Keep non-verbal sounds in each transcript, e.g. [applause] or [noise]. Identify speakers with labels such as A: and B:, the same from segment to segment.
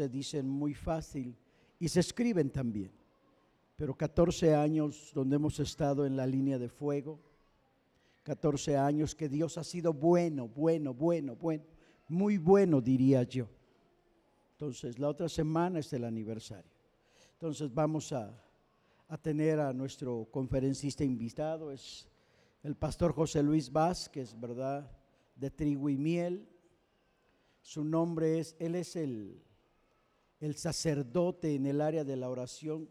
A: se dicen muy fácil y se escriben también. Pero 14 años donde hemos estado en la línea de fuego, 14 años que Dios ha sido bueno, bueno, bueno, bueno, muy bueno diría yo. Entonces, la otra semana es el aniversario. Entonces vamos a, a tener a nuestro conferencista invitado, es el pastor José Luis Vázquez, ¿verdad? De trigo y miel. Su nombre es, él es el, el sacerdote en el área de la oración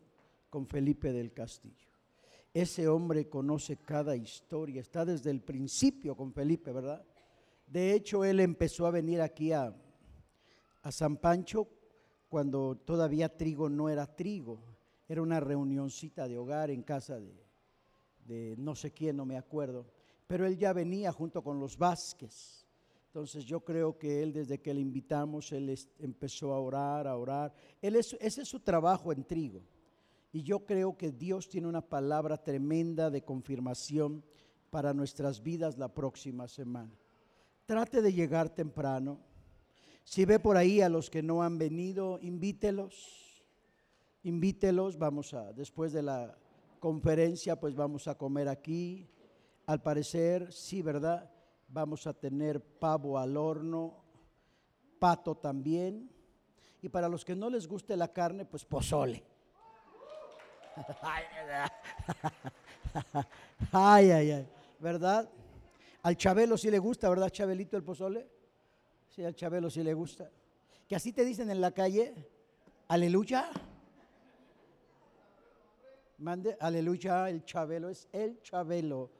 A: con Felipe del Castillo. Ese hombre conoce cada historia, está desde el principio con Felipe, ¿verdad? De hecho, él empezó a venir aquí a, a San Pancho cuando todavía trigo no era trigo, era una reunioncita de hogar en casa de, de no sé quién, no me acuerdo, pero él ya venía junto con los Vázquez. Entonces yo creo que él desde que le invitamos, él empezó a orar, a orar. Él ese es su trabajo en trigo. Y yo creo que Dios tiene una palabra tremenda de confirmación para nuestras vidas la próxima semana. Trate de llegar temprano. Si ve por ahí a los que no han venido, invítelos. Invítelos, vamos a, después de la conferencia, pues vamos a comer aquí. Al parecer, sí, ¿verdad? Vamos a tener pavo al horno, pato también. Y para los que no les guste la carne, pues pozole. Ay, ay, ay, ¿verdad? Al Chabelo sí le gusta, ¿verdad, Chabelito, el pozole? Sí, al Chabelo sí le gusta. Que así te dicen en la calle, aleluya. Mande, aleluya, el Chabelo es el Chabelo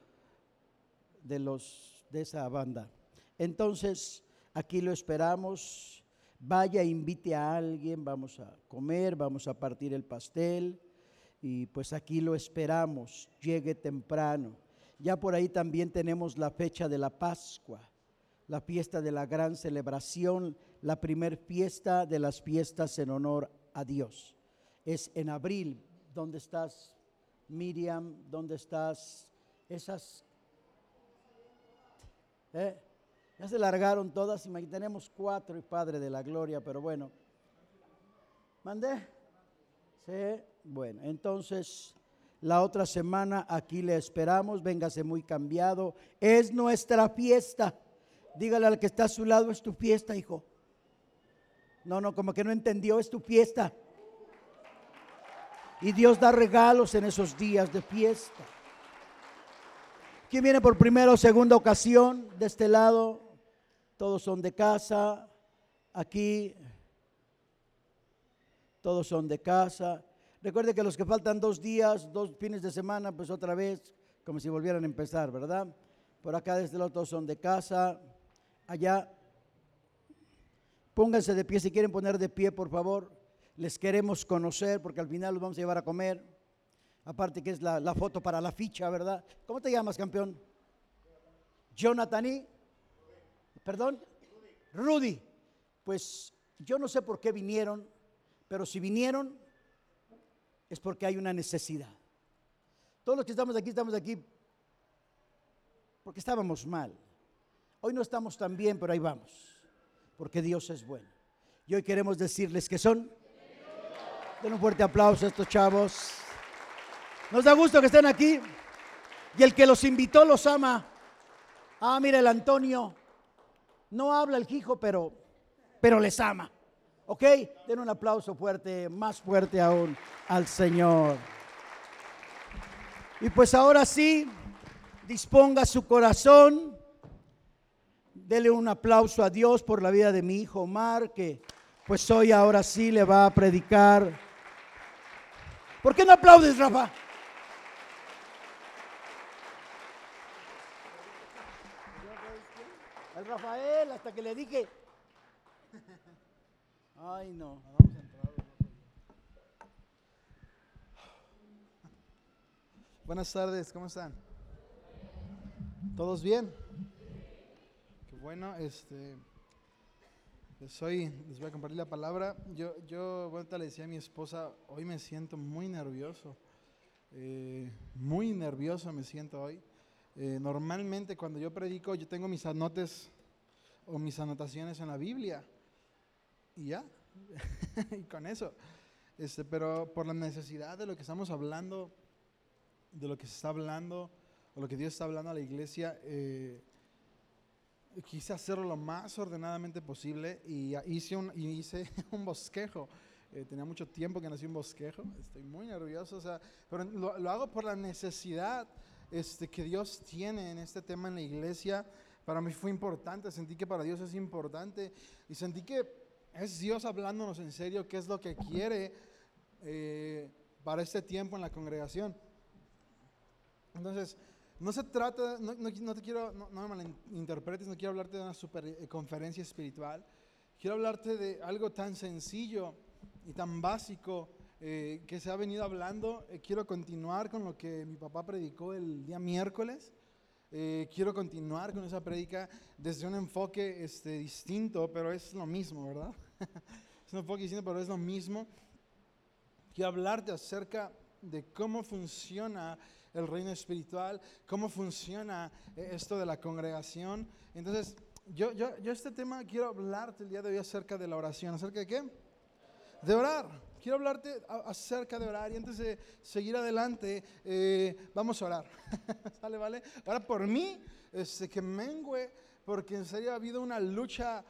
A: de los de esa banda. Entonces, aquí lo esperamos. Vaya, invite a alguien, vamos a comer, vamos a partir el pastel y pues aquí lo esperamos, llegue temprano. Ya por ahí también tenemos la fecha de la Pascua, la fiesta de la gran celebración, la primer fiesta de las fiestas en honor a Dios. Es en abril, ¿Dónde estás, Miriam? ¿Dónde estás? Esas... ¿eh? Ya se largaron todas, y tenemos cuatro y Padre de la Gloria, pero bueno. ¿Mandé? Sí, bueno, entonces la otra semana aquí le esperamos, véngase muy cambiado. Es nuestra fiesta. Dígale al que está a su lado, es tu fiesta, hijo. No, no, como que no entendió, es tu fiesta. Y Dios da regalos en esos días de fiesta. ¿Quién viene por primera o segunda ocasión de este lado? Todos son de casa. Aquí, todos son de casa. Recuerde que los que faltan dos días, dos fines de semana, pues otra vez, como si volvieran a empezar, ¿verdad? Por acá desde el otro son de casa. Allá, pónganse de pie si quieren poner de pie, por favor les queremos conocer porque al final los vamos a llevar a comer. Aparte que es la, foto para la ficha, ¿verdad? ¿Cómo te llamas, campeón? Jonathan ¿Perdón? Rudy. Pues yo no sé por qué vinieron, pero si vinieron es porque hay una necesidad. Todos los que estamos aquí, estamos aquí porque estábamos mal. Hoy no estamos tan bien, pero ahí vamos, porque Dios es bueno. Y hoy queremos decirles que son Den un fuerte aplauso a estos chavos. Nos da gusto que estén aquí. Y el que los invitó los ama. Ah, mira el Antonio. No habla el hijo, pero, pero les ama. ¿Ok? Den un aplauso fuerte, más fuerte aún al Señor. Y pues ahora sí, disponga su corazón. Dele un aplauso a Dios por la vida de mi hijo Omar, que pues hoy ahora sí le va a predicar ¿Por qué no aplaudes, Rafa? Rafael, hasta que le dije. Ay, no.
B: Buenas tardes, ¿cómo están? ¿Todos bien? Qué bueno, este. Soy, les voy a compartir la palabra. Yo, yo bueno, le decía a mi esposa, hoy me siento muy nervioso. Eh, muy nervioso me siento hoy. Eh, normalmente cuando yo predico, yo tengo mis anotes o mis anotaciones en la Biblia. Y ya, [laughs] y con eso. Este, pero por la necesidad de lo que estamos hablando, de lo que se está hablando, o lo que Dios está hablando a la iglesia, eh, quise hacerlo lo más ordenadamente posible y hice un, y hice [laughs] un bosquejo. Eh, tenía mucho tiempo que nací un bosquejo, estoy muy nervioso, o sea, pero lo, lo hago por la necesidad este, que Dios tiene en este tema en la iglesia. Para mí fue importante, sentí que para Dios es importante y sentí que es Dios hablándonos en serio qué es lo que quiere eh, para este tiempo en la congregación. Entonces, no se trata, no, no, te quiero, no, me malinterpretes, no quiero hablarte de una super eh, conferencia espiritual. Quiero hablarte de algo tan sencillo y tan básico eh, que se ha venido hablando. Eh, quiero continuar con lo que mi papá predicó el día miércoles. Quiero continuar con esa predica desde un enfoque este, distinto, pero es lo mismo, ¿verdad? [laughs] es un enfoque distinto, pero es lo mismo. Quiero hablarte acerca de cómo funciona el reino espiritual, cómo funciona eh, esto de la congregación. Entonces, yo, yo, yo este tema quiero hablarte el día de hoy acerca de la oración. ¿Acerca de qué? De orar. Quiero hablarte acerca de orar y antes de seguir adelante, eh, vamos a orar. [laughs] ¿Sale, vale? Ahora por mí, este, que mengue, porque en serio ha habido una lucha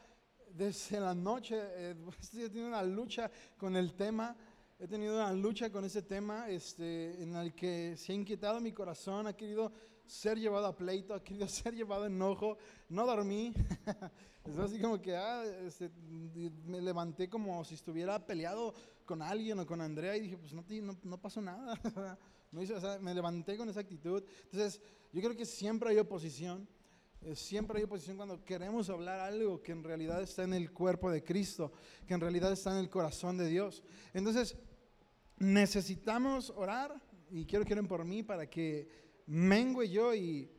B: desde la noche, eh, [laughs] he tenido una lucha con el tema he tenido una lucha con ese tema este, en el que se ha inquietado mi corazón, ha querido ser llevado a pleito, ha querido [laughs] ser llevado a enojo, no dormí. [laughs] es así como que ah, este, me levanté como si estuviera peleado con alguien o con Andrea y dije, pues no, no, no pasó nada. [laughs] me levanté con esa actitud. Entonces, yo creo que siempre hay oposición. Eh, siempre hay oposición cuando queremos hablar algo que en realidad está en el cuerpo de Cristo, que en realidad está en el corazón de Dios. Entonces, necesitamos orar y quiero que oren por mí para que mengue yo y,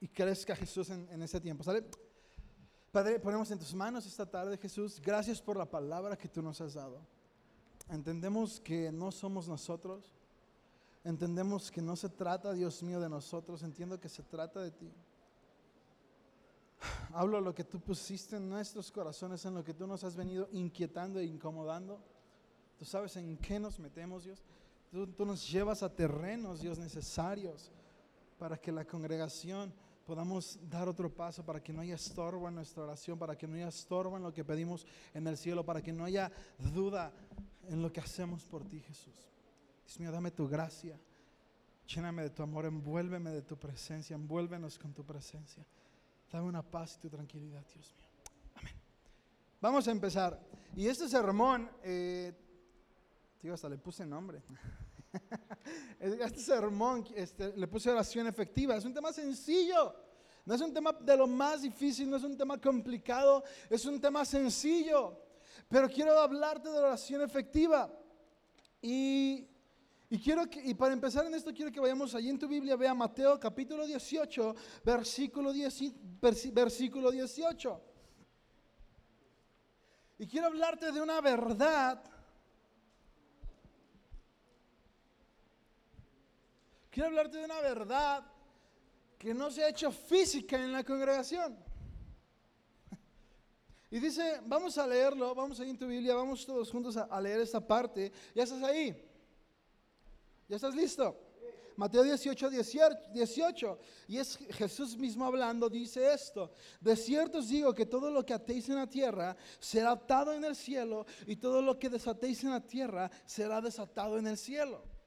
B: y crezca Jesús en, en este tiempo. ¿Sale? Padre, ponemos en tus manos esta tarde, Jesús. Gracias por la palabra que tú nos has dado. Entendemos que no somos nosotros. Entendemos que no se trata, Dios mío, de nosotros. Entiendo que se trata de ti. Hablo lo que tú pusiste en nuestros corazones, en lo que tú nos has venido inquietando e incomodando. Tú sabes en qué nos metemos, Dios. Tú, nos llevas a terrenos, Dios, necesarios para que la congregación podamos dar otro paso, para que no haya estorbo en nuestra oración, para que no haya estorbo en lo que pedimos en el cielo, para que no haya duda en lo que hacemos por ti, Jesús. Dios mío, dame tu gracia. Lléname de tu amor, envuélveme de tu presencia, envuélvenos con tu presencia. Dame una paz y tu tranquilidad, Dios mío. Amén. Vamos a empezar. Y este sermón eh, Tío, hasta le puse nombre. [laughs] este sermón este, le puse oración efectiva. Es un tema sencillo. No es un tema de lo más difícil, no es un tema complicado, es un tema sencillo. Pero quiero hablarte de oración efectiva. Y, y quiero que, y para empezar en esto, quiero que vayamos allí en tu Biblia, vea Mateo capítulo 18, versículo, 10, versículo 18. Y quiero hablarte de una verdad Quiero hablarte de una verdad que no se ha hecho física en la congregación. [laughs] Y dice, vamos a leerlo, vamos ahí en tu Biblia, vamos todos juntos a, leer esta parte. ¿Ya estás ahí? ¿Ya estás listo? Mateo 18, 18. Y es Jesús mismo hablando, dice esto. De cierto os digo que todo lo que atéis en la tierra será atado en el cielo y todo lo que desatéis en la tierra será desatado en el cielo.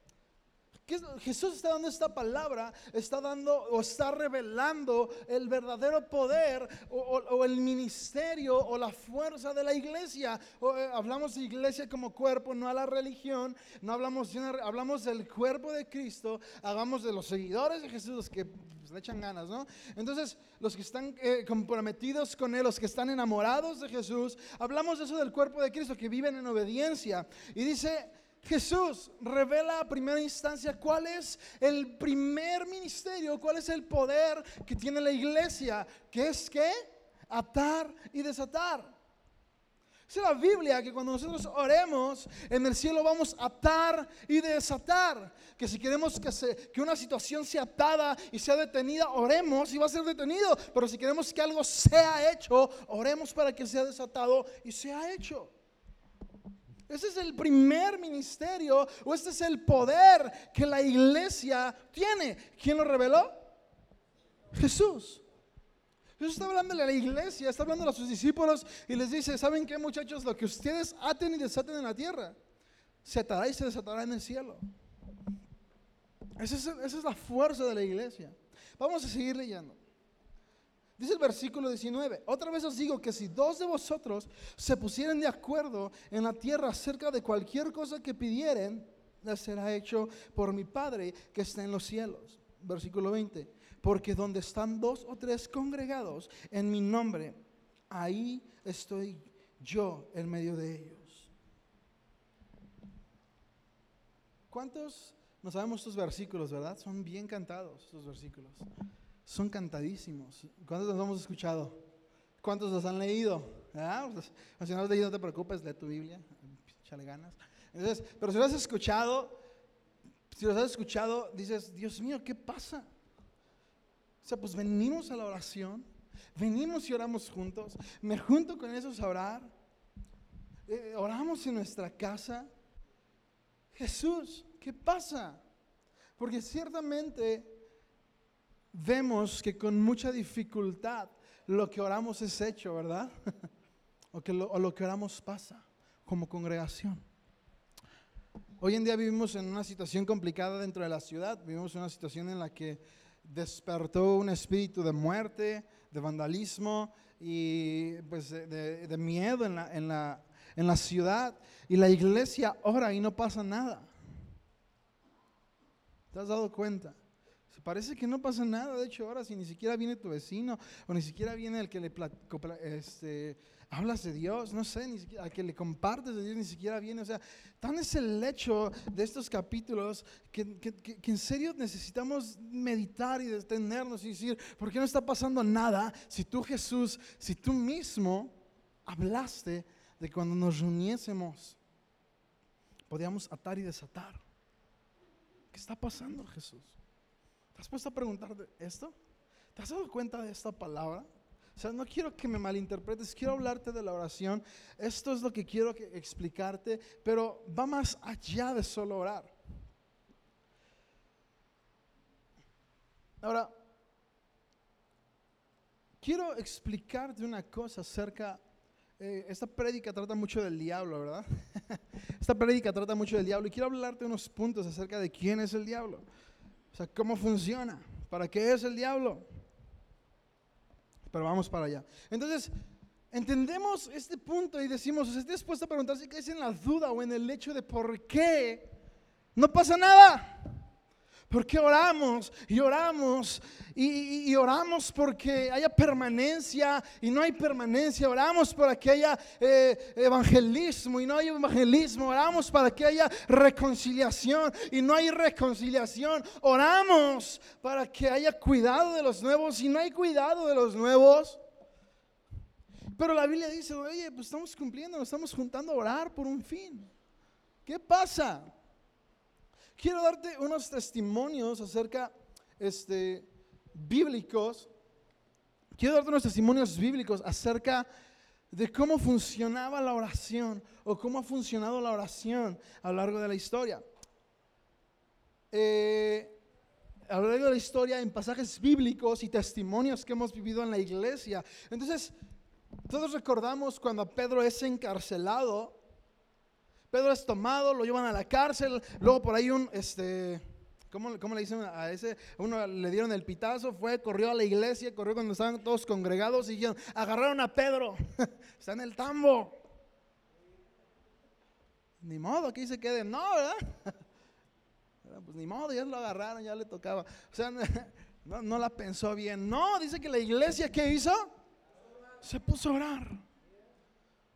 B: Jesús está dando esta palabra, está dando o está revelando el verdadero poder o, el ministerio o la fuerza de la iglesia. Eh, hablamos de iglesia como cuerpo, no a la religión, no hablamos, hablamos del cuerpo de Cristo, hablamos de los seguidores de Jesús, los que pues, le echan ganas, ¿no? Entonces, los que están eh, comprometidos con Él, los que están enamorados de Jesús, hablamos de eso del cuerpo de Cristo, que viven en obediencia. Y dice Jesús revela a primera instancia cuál es el primer ministerio, cuál es el poder que tiene la iglesia, que es que atar y desatar. Dice la Biblia que cuando nosotros oremos, en el cielo vamos a atar y desatar. Que si queremos que, que una situación sea atada y sea detenida, oremos y va a ser detenido. Pero si queremos que algo sea hecho, oremos para que sea desatado y sea hecho. Ese es el primer ministerio o este es el poder que la iglesia tiene. ¿Quién lo reveló? Jesús. Jesús está hablando a la iglesia, está hablando a sus discípulos y les dice, ¿saben qué muchachos? Lo que ustedes aten y desaten en la tierra, se atará y se desatará en el cielo. Esa es, esa es la fuerza de la iglesia. Vamos a seguir leyendo. Dice el versículo 19, otra vez os digo que si dos de vosotros se pusieran de acuerdo en la tierra acerca de cualquier cosa que pidieren, les será hecho por mi Padre que está en los cielos. Versículo 20 porque donde están dos o tres congregados en mi nombre, ahí estoy yo en medio de ellos. ¿Cuántos no sabemos estos versículos, verdad? Son bien cantados estos versículos. Son cantadísimos. ¿Cuántos los hemos escuchado? ¿Cuántos los han leído? ¿Ah? Pues, si no has leído, no te preocupes, lee tu Biblia, échale ganas. Entonces, pero si lo has escuchado, si los has escuchado, dices, Dios mío, ¿qué pasa? O sea, pues venimos a la oración, venimos y oramos juntos, me junto con esos a orar, eh, oramos en nuestra casa. Jesús, ¿qué pasa? Porque ciertamente vemos que con mucha dificultad lo que oramos es hecho, ¿verdad? [laughs] o, que lo, lo que oramos pasa como congregación. Hoy en día vivimos en una situación complicada dentro de la ciudad, vivimos en una situación en la que despertó un espíritu de muerte, de vandalismo y pues de, miedo en la, en, la, en la ciudad. Y la iglesia ora y no pasa nada. ¿Te has dado cuenta? Parece que no pasa nada, de hecho ahora si ni siquiera viene tu vecino o ni siquiera viene el que le este, hablas de Dios, no sé, ni siquiera, al que le compartes de Dios ni siquiera viene. O sea, tan es el hecho de estos capítulos que, que, en serio necesitamos meditar y detenernos y decir, ¿por qué no está pasando nada si tú Jesús, si tú mismo hablaste de cuando nos reuniésemos, podíamos atar y desatar? ¿Qué está pasando Jesús? ¿Te has puesto a preguntar esto? ¿Te has dado cuenta de esta palabra? O sea, no quiero que me malinterpretes, quiero hablarte de la oración. Esto es lo que quiero explicarte, pero va más allá de solo orar. Ahora, quiero explicarte una cosa acerca, eh, esta prédica trata mucho del diablo, ¿verdad? [laughs] esta prédica trata mucho del diablo y quiero hablarte unos puntos acerca de quién es el diablo. O sea, cómo funciona, para qué es el diablo. Pero vamos para allá. Entonces, entendemos este punto y decimos, ¿estás dispuesto a preguntar si caes en la duda o en el hecho de por qué no pasa nada? Porque oramos y oramos y, oramos porque haya permanencia y no hay permanencia. Oramos para que haya eh, evangelismo y no hay evangelismo. Oramos para que haya reconciliación y no hay reconciliación. Oramos para que haya cuidado de los nuevos y no hay cuidado de los nuevos. Pero la Biblia dice, oye, pues estamos cumpliendo, nos estamos juntando a orar por un fin. ¿Qué pasa? Quiero darte unos testimonios acerca, este, bíblicos. Quiero darte unos testimonios bíblicos acerca de cómo funcionaba la oración o cómo ha funcionado la oración a lo largo de la historia. Eh, a lo largo de la historia en pasajes bíblicos y testimonios que hemos vivido en la iglesia. Entonces, todos recordamos cuando Pedro es encarcelado Pedro es tomado, lo llevan a la cárcel, luego por ahí un, este, ¿cómo, le dicen a ese? Uno le dieron el pitazo, fue, corrió a la iglesia, corrió cuando estaban todos congregados y dijeron, agarraron a Pedro, [laughs] está en el tambo. Ni modo, aquí se quede, no, ¿verdad? [laughs] Pues ni modo, ya lo agarraron, ya le tocaba. O sea, [laughs] no, no la pensó bien. No, dice que la iglesia, ¿qué hizo? Se puso a orar.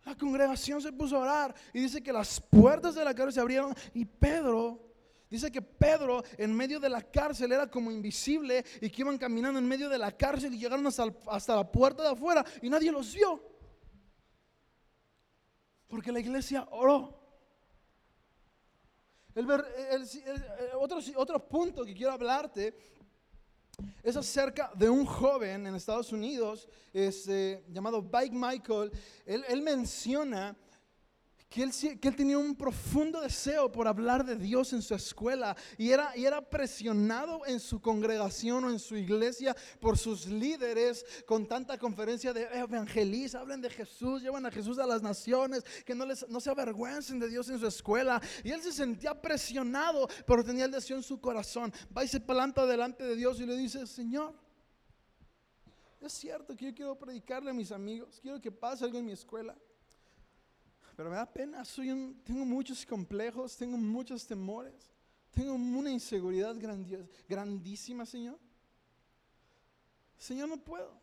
B: La congregación se puso a orar y dice que las puertas de la cárcel se abrieron y Pedro, dice que Pedro en medio de la cárcel era como invisible y que iban caminando en medio de la cárcel y llegaron hasta, hasta la puerta de afuera y nadie los vio. Porque la iglesia oró. El, otro, otro punto que quiero hablarte es acerca de un joven en Estados Unidos este, llamado Mike Michael. Él, él menciona que él, tenía un profundo deseo por hablar de Dios en su escuela y era, presionado en su congregación o en su iglesia por sus líderes con tanta conferencia de evangeliza, hablen de Jesús, llevan a Jesús a las naciones, que no, les, no se avergüencen de Dios en su escuela. Y él se sentía presionado, pero tenía el deseo en su corazón. Va y se planta delante de Dios y le dice, Señor, es cierto que yo quiero predicarle a mis amigos, quiero que pase algo en mi escuela pero me da pena, soy un, tengo muchos complejos, tengo muchos temores, tengo una inseguridad grandísima, Señor. Señor, no puedo.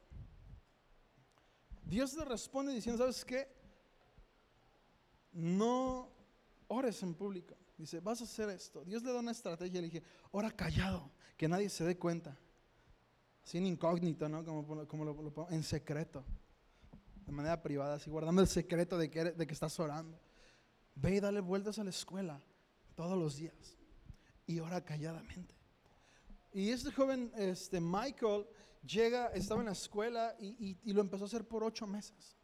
B: Dios le responde diciendo, ¿sabes qué? No ores en público. Dice, vas a hacer esto. Dios le da una estrategia. Le dije, ora callado, que nadie se dé cuenta. Sin incógnito, ¿no? Como, como lo, lo, en secreto de manera privada, así guardando el secreto de que, de que estás orando. Ve y dale vueltas a la escuela todos los días y ora calladamente. Y este joven, este Michael, llega, estaba en la escuela y, y lo empezó a hacer por ocho meses.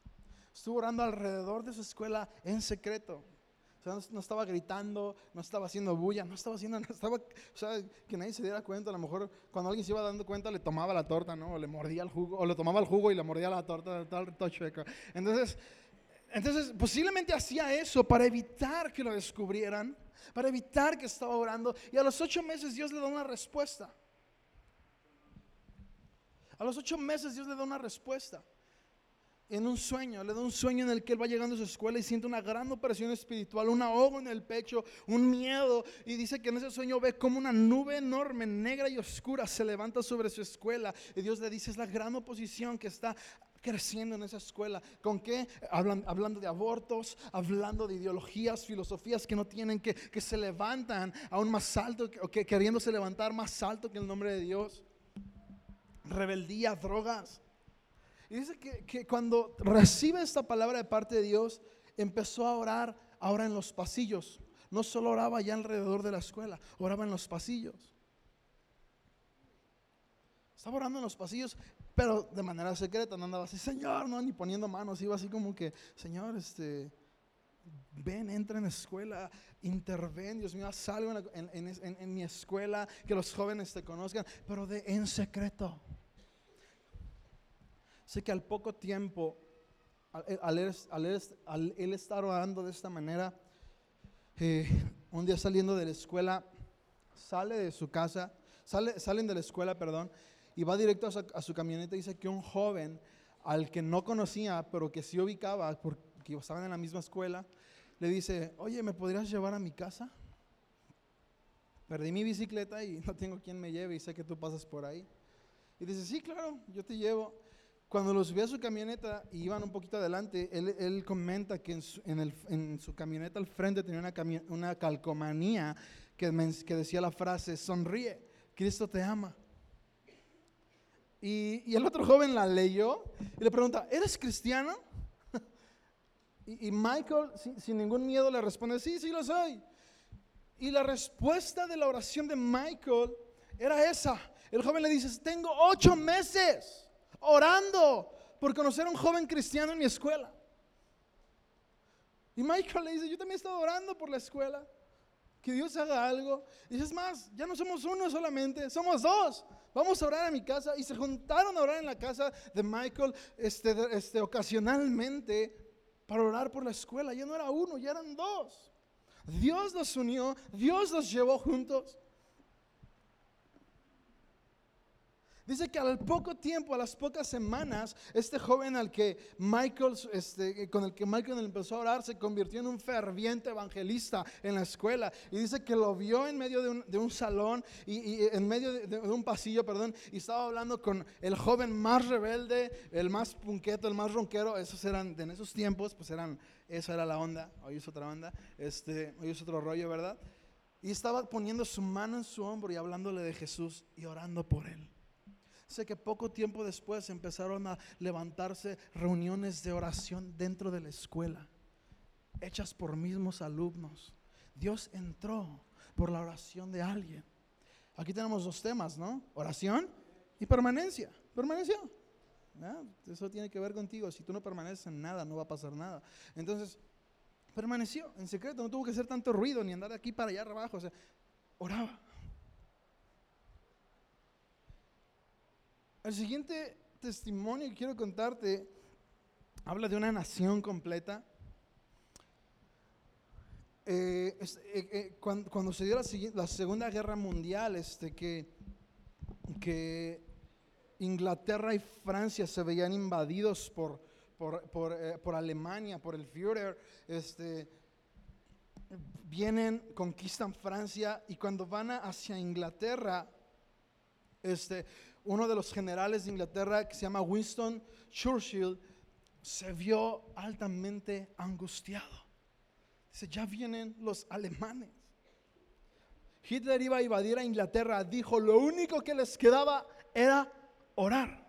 B: Estuvo orando alrededor de su escuela en secreto. O sea, no, estaba gritando, no estaba haciendo bulla, no estaba haciendo, [laughs] nada estaba, o sea, que nadie se diera cuenta. A lo mejor cuando alguien se iba dando cuenta le tomaba la torta, ¿no? O le mordía el jugo, o le tomaba el jugo y le mordía la torta, tal, chueca. Entonces, entonces, posiblemente hacía eso para evitar que lo descubrieran, para evitar que estaba orando. Y a los ocho meses Dios le da una respuesta. A los ocho meses Dios le da una respuesta en un sueño, le da un sueño en el que él va llegando a su escuela y siente una gran operación espiritual, un ahogo en el pecho, un miedo, y dice que en ese sueño ve como una nube enorme, negra y oscura se levanta sobre su escuela, y Dios le dice, es la gran oposición que está creciendo en esa escuela. ¿Con qué? hablando de abortos, hablando de ideologías, filosofías que no tienen, que, que se levantan aún más alto, o que queriéndose levantar más alto que el nombre de Dios. Rebeldía, drogas. Y dice que, cuando recibe esta palabra de parte de Dios, empezó a orar ahora en los pasillos. No solo oraba ya alrededor de la escuela, oraba en los pasillos. Estaba orando en los pasillos, pero de manera secreta, no andaba así, Señor, no, ni poniendo manos, iba así como que, Señor, este, ven, entra en la escuela, interven, Dios mío, salgo en, en, mi escuela, que los jóvenes te conozcan, pero de en secreto. Sé que al poco tiempo, al, él, estar orando de esta manera, eh, un día saliendo de la escuela, sale de su casa, sale, salen de la escuela, perdón, y va directo a su, camioneta dice que un joven al que no conocía, pero que sí ubicaba, porque estaban en la misma escuela, le dice, oye, ¿me podrías llevar a mi casa? Perdí mi bicicleta y [laughs] no tengo quien me lleve y sé que tú pasas por ahí. Y dice, sí, claro, yo te llevo. Cuando lo subía a su camioneta y iban un poquito adelante, él, comenta que en su, camioneta al frente tenía una, una calcomanía que, que, decía la frase, sonríe, Cristo te ama. Y, el otro joven la leyó y le pregunta, ¿eres cristiano? [laughs] y, Michael, sin, sin ningún miedo, le responde, sí, sí lo soy. Y la respuesta de la oración de Michael era esa. El joven le dice, tengo ocho meses orando por conocer a un joven cristiano en mi escuela. Y Michael le dice, yo también he estado orando por la escuela, que Dios haga algo. Y es más, ya no somos uno solamente, somos dos. Vamos a orar a mi casa. Y se juntaron a orar en la casa de Michael este, este, ocasionalmente para orar por la escuela. Ya no era uno, ya eran dos. Dios los unió, Dios los llevó juntos. Dice que al poco tiempo, a las pocas semanas, este joven al que Michael, este, con el que Michael empezó a orar, se convirtió en un ferviente evangelista en la escuela. Y dice que lo vio en medio de un, salón y, en medio de, un pasillo, perdón, y estaba hablando con el joven más rebelde, el más punqueto, el más ronquero. Esos eran, en esos tiempos, pues eran, esa era la onda. Hoy es otra onda, este, hoy es otro rollo, ¿verdad? Y estaba poniendo su mano en su hombro y hablándole de Jesús y orando por él. Sé que poco tiempo después empezaron a levantarse reuniones de oración dentro de la escuela. hechas por mismos alumnos. Dios entró por la oración de alguien. Aquí tenemos dos temas, ¿no? Oración y permanencia. Permanencia. Eso tiene que ver contigo. Si tú no permaneces en nada, no va a pasar nada. Entonces, permaneció en secreto. No tuvo que hacer tanto ruido ni andar de aquí para allá abajo. O sea, oraba. El siguiente testimonio que quiero contarte habla de una nación completa. Eh, eh, eh, cuando, se dio la, Segunda Guerra Mundial, este, que, Inglaterra y Francia se veían invadidos por, por, Alemania, por el Führer, este, vienen, conquistan Francia y cuando van hacia Inglaterra, este, uno de los generales de Inglaterra que se llama Winston Churchill se vio altamente angustiado. Dice, ya vienen los alemanes. Hitler iba a invadir a Inglaterra. Dijo, lo único que les quedaba era orar.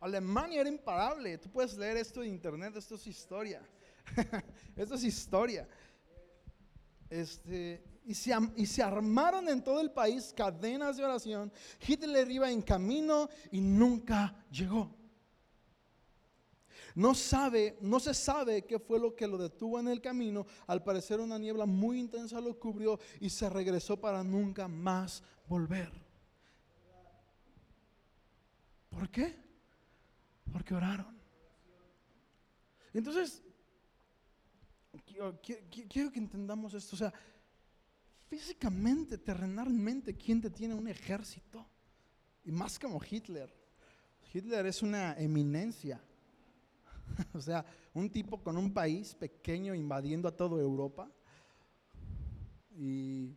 B: Alemania era imparable. Tú puedes leer esto en internet, esto es historia. [laughs] esto es historia. Este, y, se, y se armaron en todo el país cadenas de oración. Hitler iba en camino y nunca llegó. No sabe, no se sabe qué fue lo que lo detuvo en el camino. Al parecer una niebla muy intensa lo cubrió y se regresó para nunca más volver. ¿Por qué? Porque oraron. Entonces, quiero, que entendamos esto. O sea, físicamente, terrenalmente, ¿quién te tiene un ejército? Y más como Hitler. Hitler es una eminencia. [laughs] o sea, un tipo con un país pequeño invadiendo a toda Europa y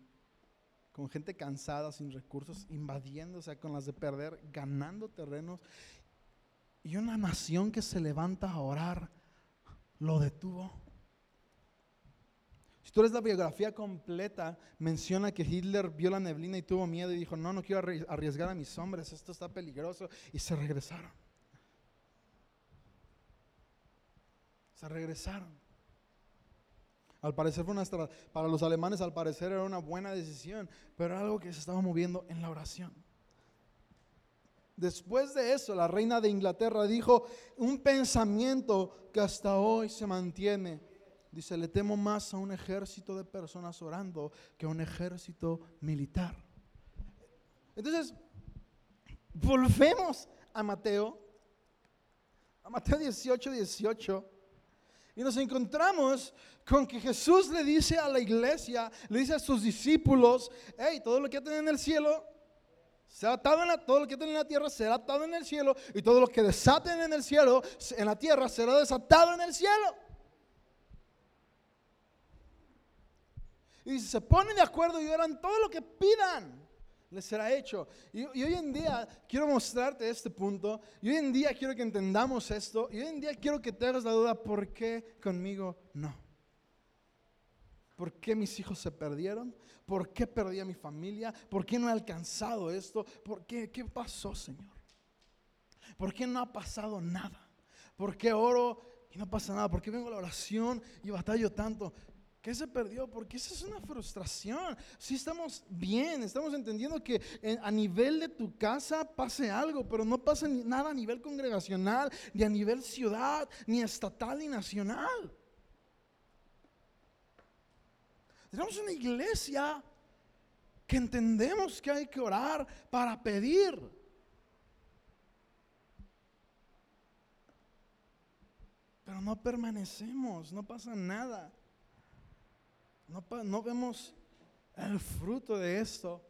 B: con gente cansada, sin recursos, invadiendo, o sea, con las de perder, ganando terrenos. Y una nación que se levanta a orar lo detuvo. Tú eres la biografía completa, menciona que Hitler vio la neblina y tuvo miedo y dijo, no, no quiero arriesgar a mis hombres, esto está peligroso. Y se regresaron. Se regresaron. Al parecer fue una para los alemanes al parecer era una buena decisión, pero era algo que se estaba moviendo en la oración. Después de eso, la reina de Inglaterra dijo un pensamiento que hasta hoy se mantiene. Dice, le temo más a un ejército de personas orando que a un ejército militar. Entonces, volvemos a Mateo, a Mateo 18, 18. Y nos encontramos con que Jesús le dice a la iglesia, le dice a sus discípulos, hey, todo lo que tienen en el cielo, será atado en la, todo lo que tienen en la tierra será atado en el cielo, y todo lo que desaten en el cielo, en la tierra, será desatado en el cielo. Y si se ponen de acuerdo y oran todo lo que pidan, les será hecho. Y, hoy en día quiero mostrarte este punto. Y hoy en día quiero que entendamos esto. Y hoy en día quiero que te hagas la duda, ¿por qué conmigo no? ¿Por qué mis hijos se perdieron? ¿Por qué perdí a mi familia? ¿Por qué no he alcanzado esto? ¿Por qué? ¿Qué pasó, Señor? ¿Por qué no ha pasado nada? ¿Por qué oro y no pasa nada? ¿Por qué vengo a la oración y batallo tanto? ¿Qué se perdió? Porque esa es una frustración. Si estamos bien, estamos entendiendo que a nivel de tu casa pase algo, pero no pasa nada a nivel congregacional, ni a nivel ciudad, ni estatal, ni nacional. Tenemos una iglesia que entendemos que hay que orar para pedir. Pero no permanecemos, no pasa nada. No, vemos el fruto de esto.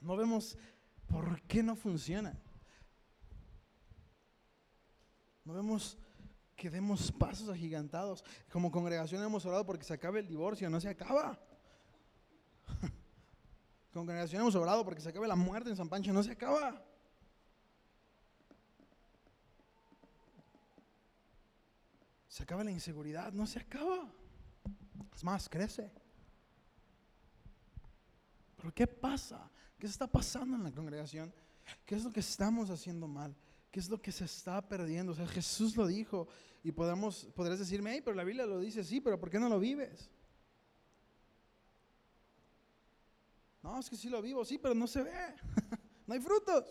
B: No vemos por qué no funciona. No vemos que demos pasos agigantados. Como congregación hemos orado porque se acabe el divorcio, no se acaba. [laughs] congregación hemos orado porque se acabe la muerte en San Pancho, no se acaba. Se acaba la inseguridad, no se acaba. Es más, crece. Pero ¿qué pasa? ¿Qué está pasando en la congregación? ¿Qué es lo que estamos haciendo mal? ¿Qué es lo que se está perdiendo? O sea, Jesús lo dijo y podemos, podrás decirme, hey, pero la Biblia lo dice, sí, pero ¿por qué no lo vives? No, es que sí lo vivo, sí, pero no se ve. [laughs] no hay frutos.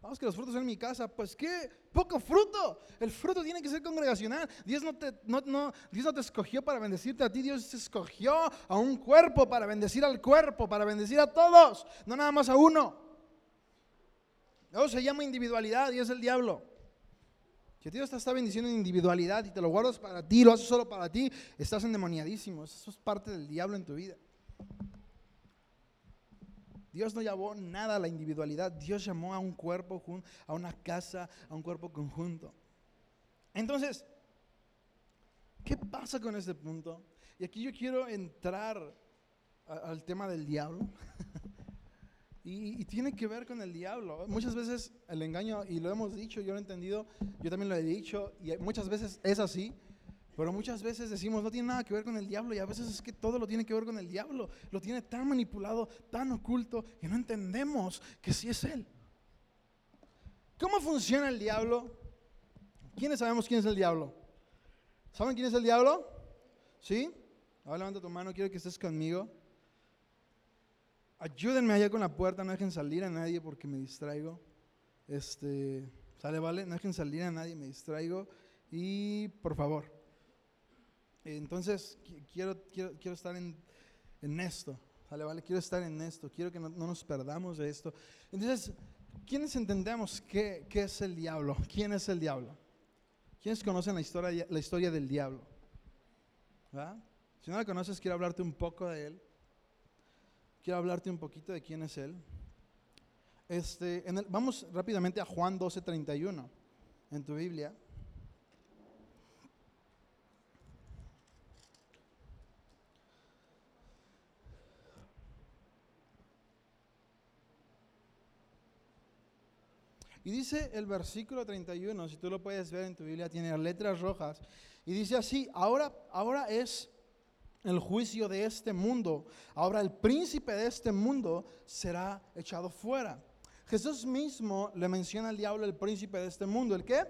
B: Vamos que los frutos en mi casa, pues qué, poco fruto. El fruto tiene que ser congregacional. Dios no, te, no, no, Dios no te escogió para bendecirte a ti, Dios escogió a un cuerpo para bendecir al cuerpo, para bendecir a todos, no nada más a uno. Eso se llama individualidad y es el diablo. Si Dios te está bendiciendo en individualidad y te lo guardas para ti, lo haces solo para ti, estás endemoniadísimo. Eso es parte del diablo en tu vida. Dios no llamó nada a la individualidad, Dios llamó a un cuerpo, a una casa, a un cuerpo conjunto. Entonces, ¿qué pasa con este punto? Y aquí yo quiero entrar al tema del diablo. [laughs] y, y, tiene que ver con el diablo. Muchas veces el engaño, y lo hemos dicho, yo lo he entendido, yo también lo he dicho, y muchas veces es así. Pero muchas veces decimos, no tiene nada que ver con el diablo y a veces es que todo lo tiene que ver con el diablo. Lo tiene tan manipulado, tan oculto, que no entendemos que sí es él. ¿Cómo funciona el diablo? ¿Quiénes sabemos quién es el diablo? ¿Saben quién es el diablo? ¿Sí? Ahora levanta tu mano, quiero que estés conmigo. Ayúdenme allá con la puerta, no dejen salir a nadie porque me distraigo. Este, sale, vale, no dejen salir a nadie, me distraigo. Y por favor, entonces, quiero, quiero, quiero estar en, en esto. Vale, vale, quiero estar en esto. Quiero que no, nos perdamos de esto. Entonces, ¿quiénes entendemos qué, qué, es el diablo? ¿Quién es el diablo? ¿Quiénes conocen la historia, la historia del diablo? Si no la conoces, quiero hablarte un poco de él. Quiero hablarte un poquito de quién es él. Este, en el, vamos rápidamente a Juan 12:31 en tu Biblia. Y dice el versículo 31, si tú lo puedes ver en tu Biblia, tiene letras rojas. Y dice así, ahora, ahora es el juicio de este mundo. Ahora el príncipe de este mundo será echado fuera. Jesús mismo le menciona al diablo el príncipe de este mundo. ¿El qué?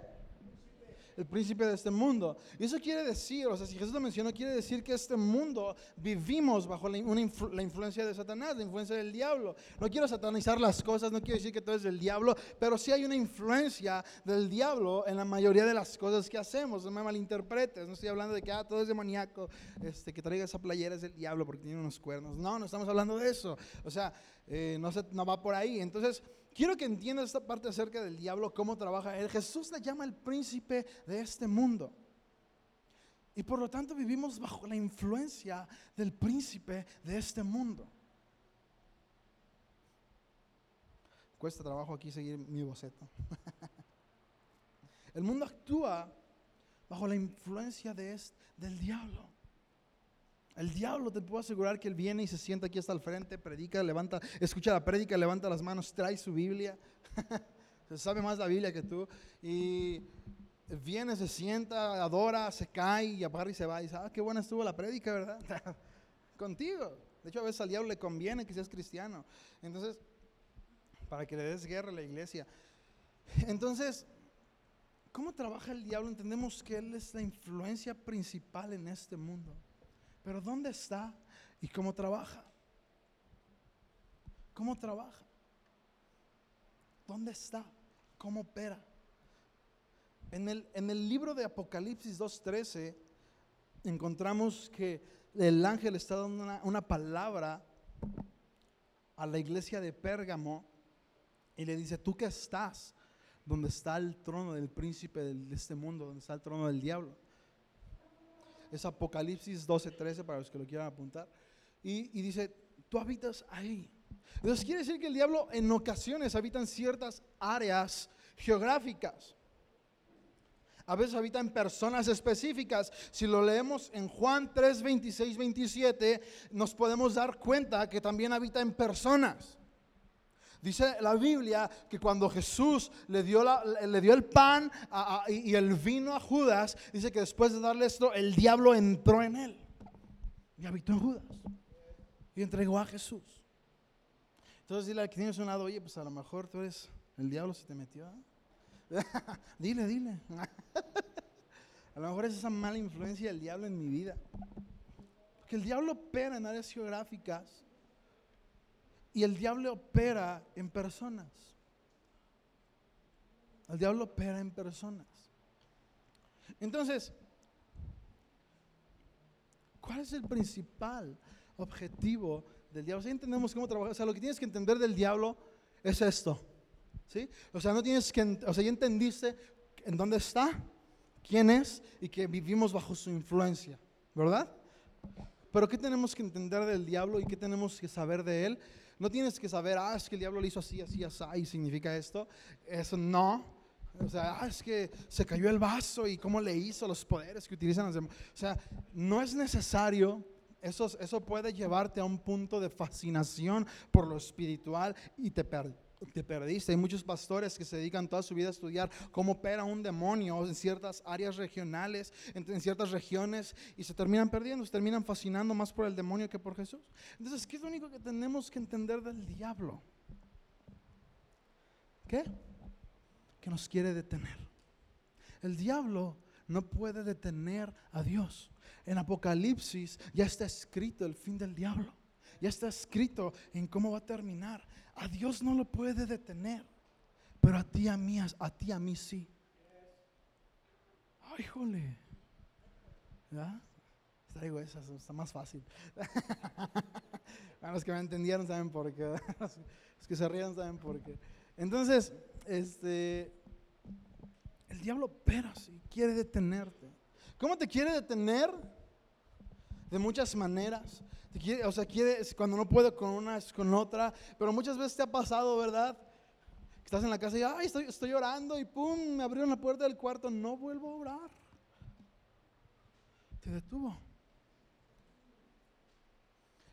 B: El príncipe de este mundo. Y eso quiere decir, o sea, si Jesús lo mencionó, quiere decir que este mundo vivimos bajo la, influencia de Satanás, la influencia del diablo. No quiero satanizar las cosas, no quiero decir que todo es del diablo, pero sí hay una influencia del diablo en la mayoría de las cosas que hacemos. No me malinterpretes, no estoy hablando de que ah, todo es demoníaco, este, que traiga esa playera es del diablo porque tiene unos cuernos. No, no estamos hablando de eso. O sea, eh, no, se, no va por ahí. Entonces, quiero que entiendas esta parte acerca del diablo, cómo trabaja él. Jesús le llama el príncipe de este mundo. Y por lo tanto vivimos bajo la influencia del príncipe de este mundo. Cuesta trabajo aquí seguir mi boceto. [laughs] El mundo actúa bajo la influencia de este, del diablo. El diablo te puedo asegurar que él viene y se sienta aquí hasta el frente, predica, levanta, escucha la prédica, levanta las manos, trae su Biblia. [laughs] se sabe más la Biblia que tú. Y viene, se sienta, adora, se cae y apaga y se va. Y dice, ah, qué buena estuvo la prédica, ¿verdad? [laughs] Contigo. De hecho, a veces al diablo le conviene que seas cristiano. Entonces, para que le des guerra a la iglesia. Entonces, ¿cómo trabaja el diablo? Entendemos que él es la influencia principal en este mundo. Pero ¿dónde está y cómo trabaja? ¿Cómo trabaja? ¿Dónde está? ¿Cómo opera? En el, en el libro de Apocalipsis 2.13 encontramos que el ángel está dando una, palabra a la iglesia de Pérgamo y le dice, tú que estás donde está el trono del príncipe de este mundo, donde está el trono del diablo es Apocalipsis 12, 13 para los que lo quieran apuntar. Y, y dice, tú habitas ahí. Entonces quiere decir que el diablo en ocasiones habita en ciertas áreas geográficas. A veces habita en personas específicas. Si lo leemos en Juan 3, 26, 27, nos podemos dar cuenta que también habita en personas. Dice la Biblia que cuando Jesús le dio, le dio el pan y, el vino a Judas, dice que después de darle esto, el diablo entró en él y habitó en Judas y entregó a Jesús. Entonces dile al que tienes oye, pues a lo mejor tú eres, el diablo se te metió. ¿eh? [laughs] dile, dile. [laughs] A lo mejor es esa mala influencia del diablo en mi vida. Porque el diablo opera en áreas geográficas y el diablo opera en personas. El diablo opera en personas. Entonces, ¿cuál es el principal objetivo del diablo? Si entendemos cómo trabaja, o sea, lo que tienes que entender del diablo es esto. ¿Sí? O sea, no tienes que, o sea, ya entendiste en dónde está, quién es y que vivimos bajo su influencia, ¿verdad? Pero ¿qué tenemos que entender del diablo y qué tenemos que saber de él? No tienes que saber, ah, es que el diablo le hizo así, así, así, y significa esto. Eso no. O sea, ah, es que se cayó el vaso y cómo le hizo los poderes que utilizan los demás. O sea, no es necesario. Eso, eso puede llevarte a un punto de fascinación por lo espiritual y te perde te perdiste. Hay muchos pastores que se dedican toda su vida a estudiar cómo opera un demonio en ciertas áreas regionales, en, ciertas regiones, y se terminan perdiendo, se terminan fascinando más por el demonio que por Jesús. Entonces, ¿qué es lo único que tenemos que entender del diablo? ¿Qué? Que nos quiere detener. El diablo no puede detener a Dios. En Apocalipsis ya está escrito el fin del diablo. Ya está escrito en cómo va a terminar. A Dios no lo puede detener, pero a ti a mí, a, ti a mí sí. Ay, jole. ¿Ya? Traigo esas, está más fácil. [laughs] los que me entendieron saben por qué. [laughs] Los que se rían saben por qué. Entonces, este, el diablo opera si quiere detenerte. ¿Cómo te quiere detener? De muchas maneras o sea, quiere, cuando no puede con una, es con otra. Pero muchas veces te ha pasado, ¿verdad? Estás en la casa y, ay, estoy, estoy orando y pum, me abrieron la puerta del cuarto, no vuelvo a orar. Te detuvo.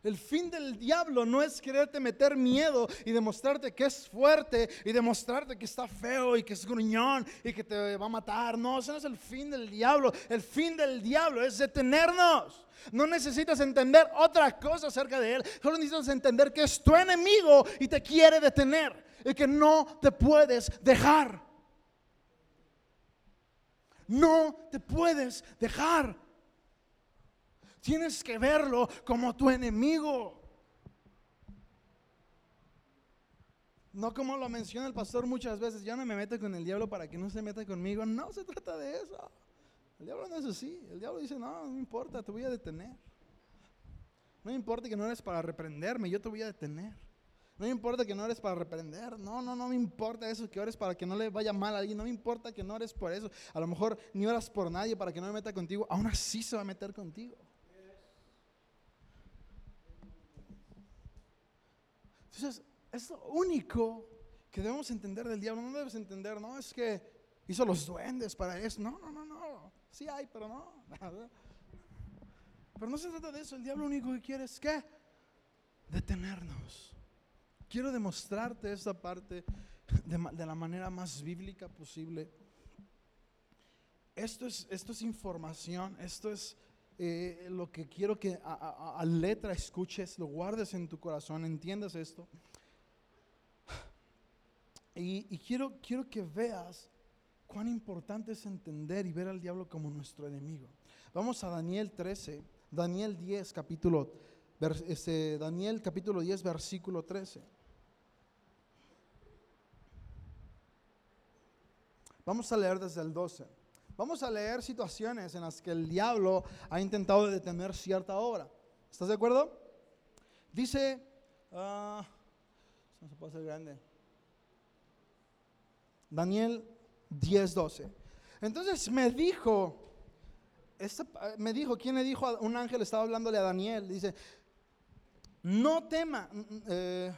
B: El fin del diablo no es quererte meter miedo y demostrarte que es fuerte y demostrarte que está feo y que es gruñón y que te va a matar. No, ese no es el fin del diablo. El fin del diablo es detenernos. No necesitas entender otra cosa acerca de él. Solo necesitas entender que es tu enemigo y te quiere detener y que no te puedes dejar. No te puedes dejar. Tienes que verlo como tu enemigo. No como lo menciona el pastor muchas veces, ya no me meto con el diablo para que no se meta conmigo. No se trata de eso. El diablo no es así. El diablo dice, no, no importa, te voy a detener. No importa que no eres para reprenderme, yo te voy a detener. No importa que no eres para reprender. No, no, no me importa eso, que ores para que no le vaya mal a alguien. No me importa que no eres por eso. A lo mejor ni oras por nadie para que no me meta contigo. Aún así se va a meter contigo. Entonces, es lo único que debemos entender del diablo. No debes entender, no, es que hizo los duendes para eso. No, no, no, no. Sí hay, pero no. [laughs] Pero no se trata de eso. El diablo lo único que quiere es que detenernos. Quiero demostrarte esta parte de, la manera más bíblica posible. Esto es, esto es información, esto es eh, lo que quiero que a, letra escuches, lo guardes en tu corazón, entiendas esto. [sighs] Y, quiero, quiero que veas cuán importante es entender y ver al diablo como nuestro enemigo. Vamos a Daniel 13, Daniel 10, capítulo, este, Daniel capítulo 10, versículo 13. Vamos a leer desde el 12. Vamos a leer situaciones en las que el diablo ha intentado detener cierta obra. ¿Estás de acuerdo? Dice, no se puede hacer grande. Daniel 10:12. Entonces me dijo, este, me dijo, ¿quién le dijo? A un ángel estaba hablándole a Daniel. Dice, no tema. Eh,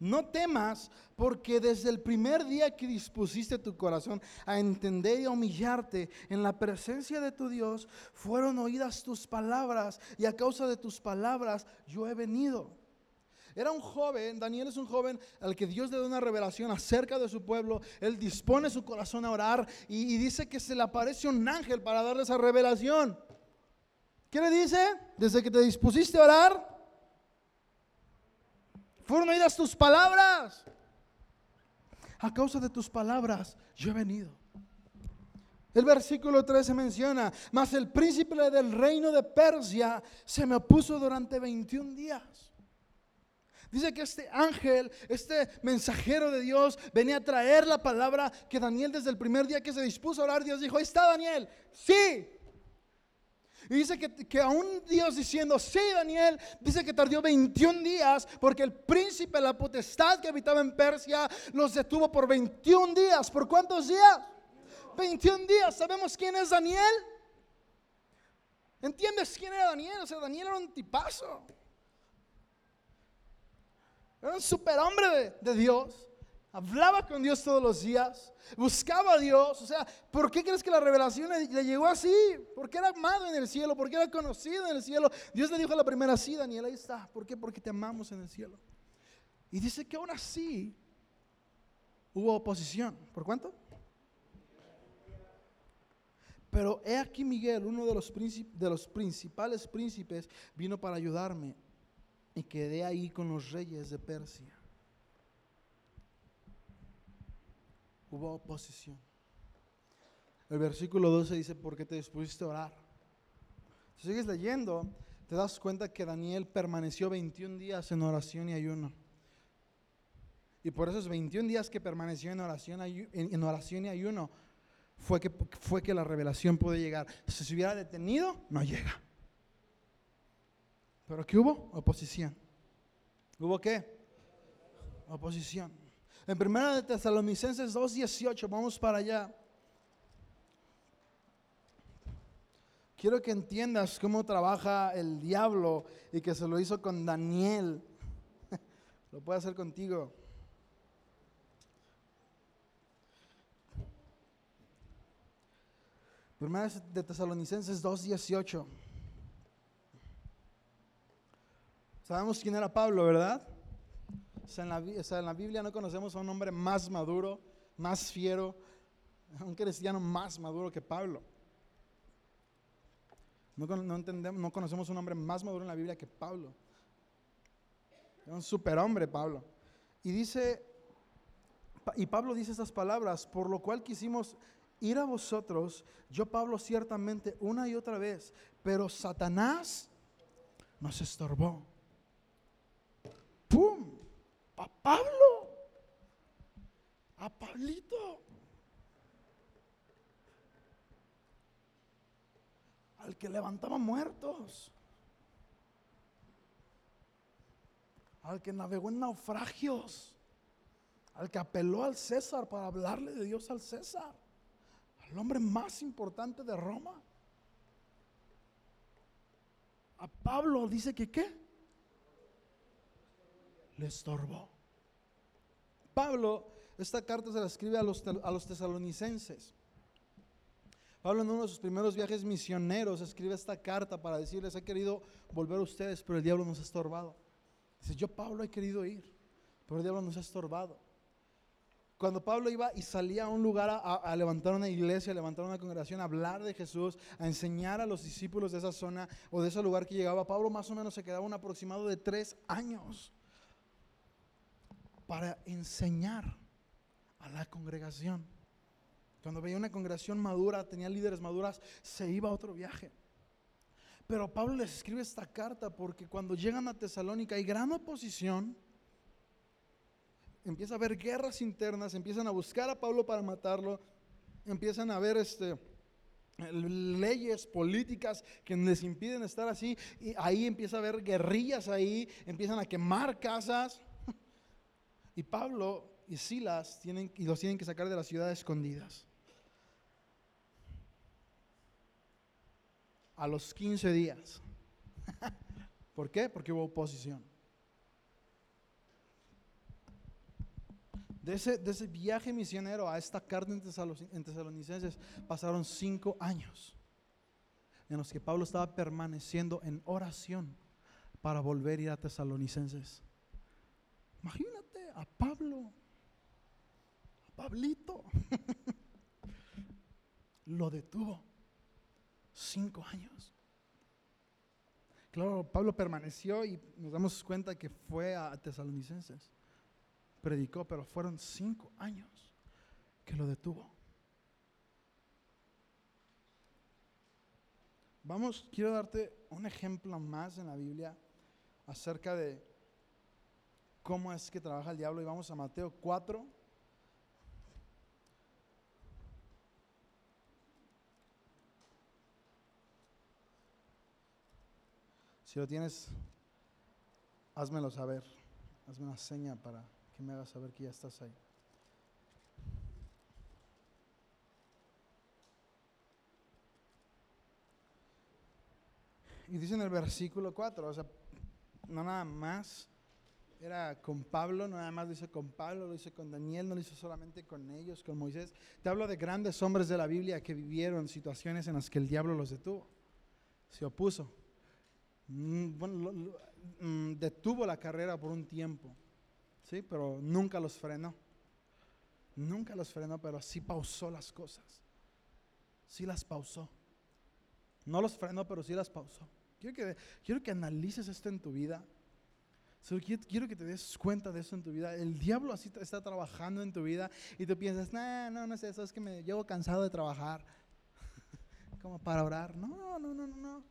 B: no temas, porque desde el primer día que dispusiste tu corazón a entender y a humillarte en la presencia de tu Dios, fueron oídas tus palabras y a causa de tus palabras yo he venido. Era un joven, Daniel es un joven al que Dios le da una revelación acerca de su pueblo. Él dispone su corazón a orar y, y dice que se le aparece un ángel para darle esa revelación. ¿Qué le dice? Desde que te dispusiste a orar, fueron oídas tus palabras. a causa de tus palabras yo he venido. El versículo 13 menciona, mas el príncipe del reino de Persia se me opuso durante 21 días. Dice que este ángel, este mensajero de Dios, venía a traer la palabra que Daniel desde el primer día que se dispuso a orar, Dios dijo, ahí está Daniel, sí. Y dice que, que aún Dios diciendo, sí Daniel, dice que tardó 21 días porque el príncipe, la potestad que habitaba en Persia, los detuvo por 21 días. ¿Por cuántos días? 21 días. ¿Sabemos quién es Daniel? ¿Entiendes quién era Daniel? O sea, Daniel era un tipazo. Era un superhombre de, de Dios. Hablaba con Dios todos los días. Buscaba a Dios. O sea, ¿por qué crees que la revelación le, le llegó así? Porque era amado en el cielo. Porque era conocido en el cielo. Dios le dijo a la primera, sí, Daniel, ahí está. ¿Por qué? Porque te amamos en el cielo. Y dice que aún así hubo oposición. ¿Por cuánto? Pero he aquí Miguel, uno de los, de los principales príncipes, vino para ayudarme y quedé ahí con los reyes de Persia. Hubo oposición. El versículo 12 dice, porque te dispusiste a orar. Si sigues leyendo, te das cuenta que Daniel permaneció 21 días en oración y ayuno. Y por esos 21 días que permaneció en oración, en oración y ayuno, fue que, fue que la revelación pudo llegar. Si se hubiera detenido, no llega. Pero ¿qué hubo? Oposición. ¿Hubo qué? Oposición. En primera de Tesalonicenses 2.18, vamos para allá. Quiero que entiendas cómo trabaja el diablo y que se lo hizo con Daniel. [laughs] lo puede hacer contigo. Primera de Tesalonicenses 2.18. Sabemos quién era Pablo, ¿verdad? O sea, en la, Biblia no conocemos a un hombre más maduro, más fiero, un cristiano más maduro que Pablo. No, no, entendemos, no conocemos un hombre más maduro en la Biblia que Pablo. Era un superhombre Pablo. Y dice, y Pablo dice estas palabras, por lo cual quisimos ir a vosotros, yo Pablo ciertamente una y otra vez, pero Satanás nos estorbó. A Pablo, a Pablito, al que levantaba muertos, al que navegó en naufragios, al que apeló al César para hablarle de Dios al César el hombre más importante de Roma. A Pablo dice que qué? Le estorbó. Pablo, esta carta se la escribe a los, a los tesalonicenses. Pablo en uno de sus primeros viajes misioneros escribe esta carta para decirles, he querido volver a ustedes, pero el diablo nos ha estorbado. Dice, yo Pablo he querido ir, pero el diablo nos ha estorbado. Cuando Pablo iba y salía a un lugar a, levantar una iglesia, a levantar una congregación, a hablar de Jesús, a enseñar a los discípulos de esa zona o de ese lugar que llegaba, Pablo más o menos se quedaba un aproximado de tres años para enseñar a la congregación. Cuando veía una congregación madura, tenía líderes maduras, se iba a otro viaje. Pero Pablo les escribe esta carta porque cuando llegan a Tesalónica hay gran oposición empieza a haber guerras internas, empiezan a buscar a Pablo para matarlo, empiezan a haber este, leyes políticas que les impiden estar así, y ahí empieza a haber guerrillas ahí, empiezan a quemar casas, y Pablo y Silas tienen, y los tienen que sacar de la ciudad escondidas. A los 15 días. [laughs] ¿Por qué? Porque hubo oposición. De ese, de ese viaje misionero a esta carta en, Tesalonicenses pasaron cinco años en los que Pablo estaba permaneciendo en oración para volver a ir a Tesalonicenses. Imagínate a Pablo, a Pablito. [laughs] Lo detuvo cinco años. Claro, Pablo permaneció y nos damos cuenta que fue a Tesalonicenses. predicó, pero fueron cinco años que lo detuvo. Vamos, quiero darte un ejemplo más en la Biblia acerca de cómo es que trabaja el diablo y vamos a Mateo 4. Si lo tienes, házmelo saber. Hazme una seña para que me hagas saber que ya estás ahí. Y dice en el versículo 4, o sea, no nada más era con Pablo, no nada más lo dice con Pablo, lo dice con Daniel, no lo hizo solamente con ellos, con Moisés. Te hablo de grandes hombres de la Biblia que vivieron situaciones en las que el diablo los detuvo, se opuso. Mm, bueno, mm, detuvo la carrera por un tiempo, ¿sí? Pero nunca los frenó. Nunca los frenó, pero sí pausó las cosas. Sí las pausó. No los frenó, pero sí las pausó. Quiero que, quiero que analices esto en tu vida. Solo quiero, que te des cuenta de eso en tu vida. El diablo así está trabajando en tu vida y tú piensas, no, no, no es eso, es que me llevo cansado de trabajar. [laughs] Como para orar. No, no, no, no, no.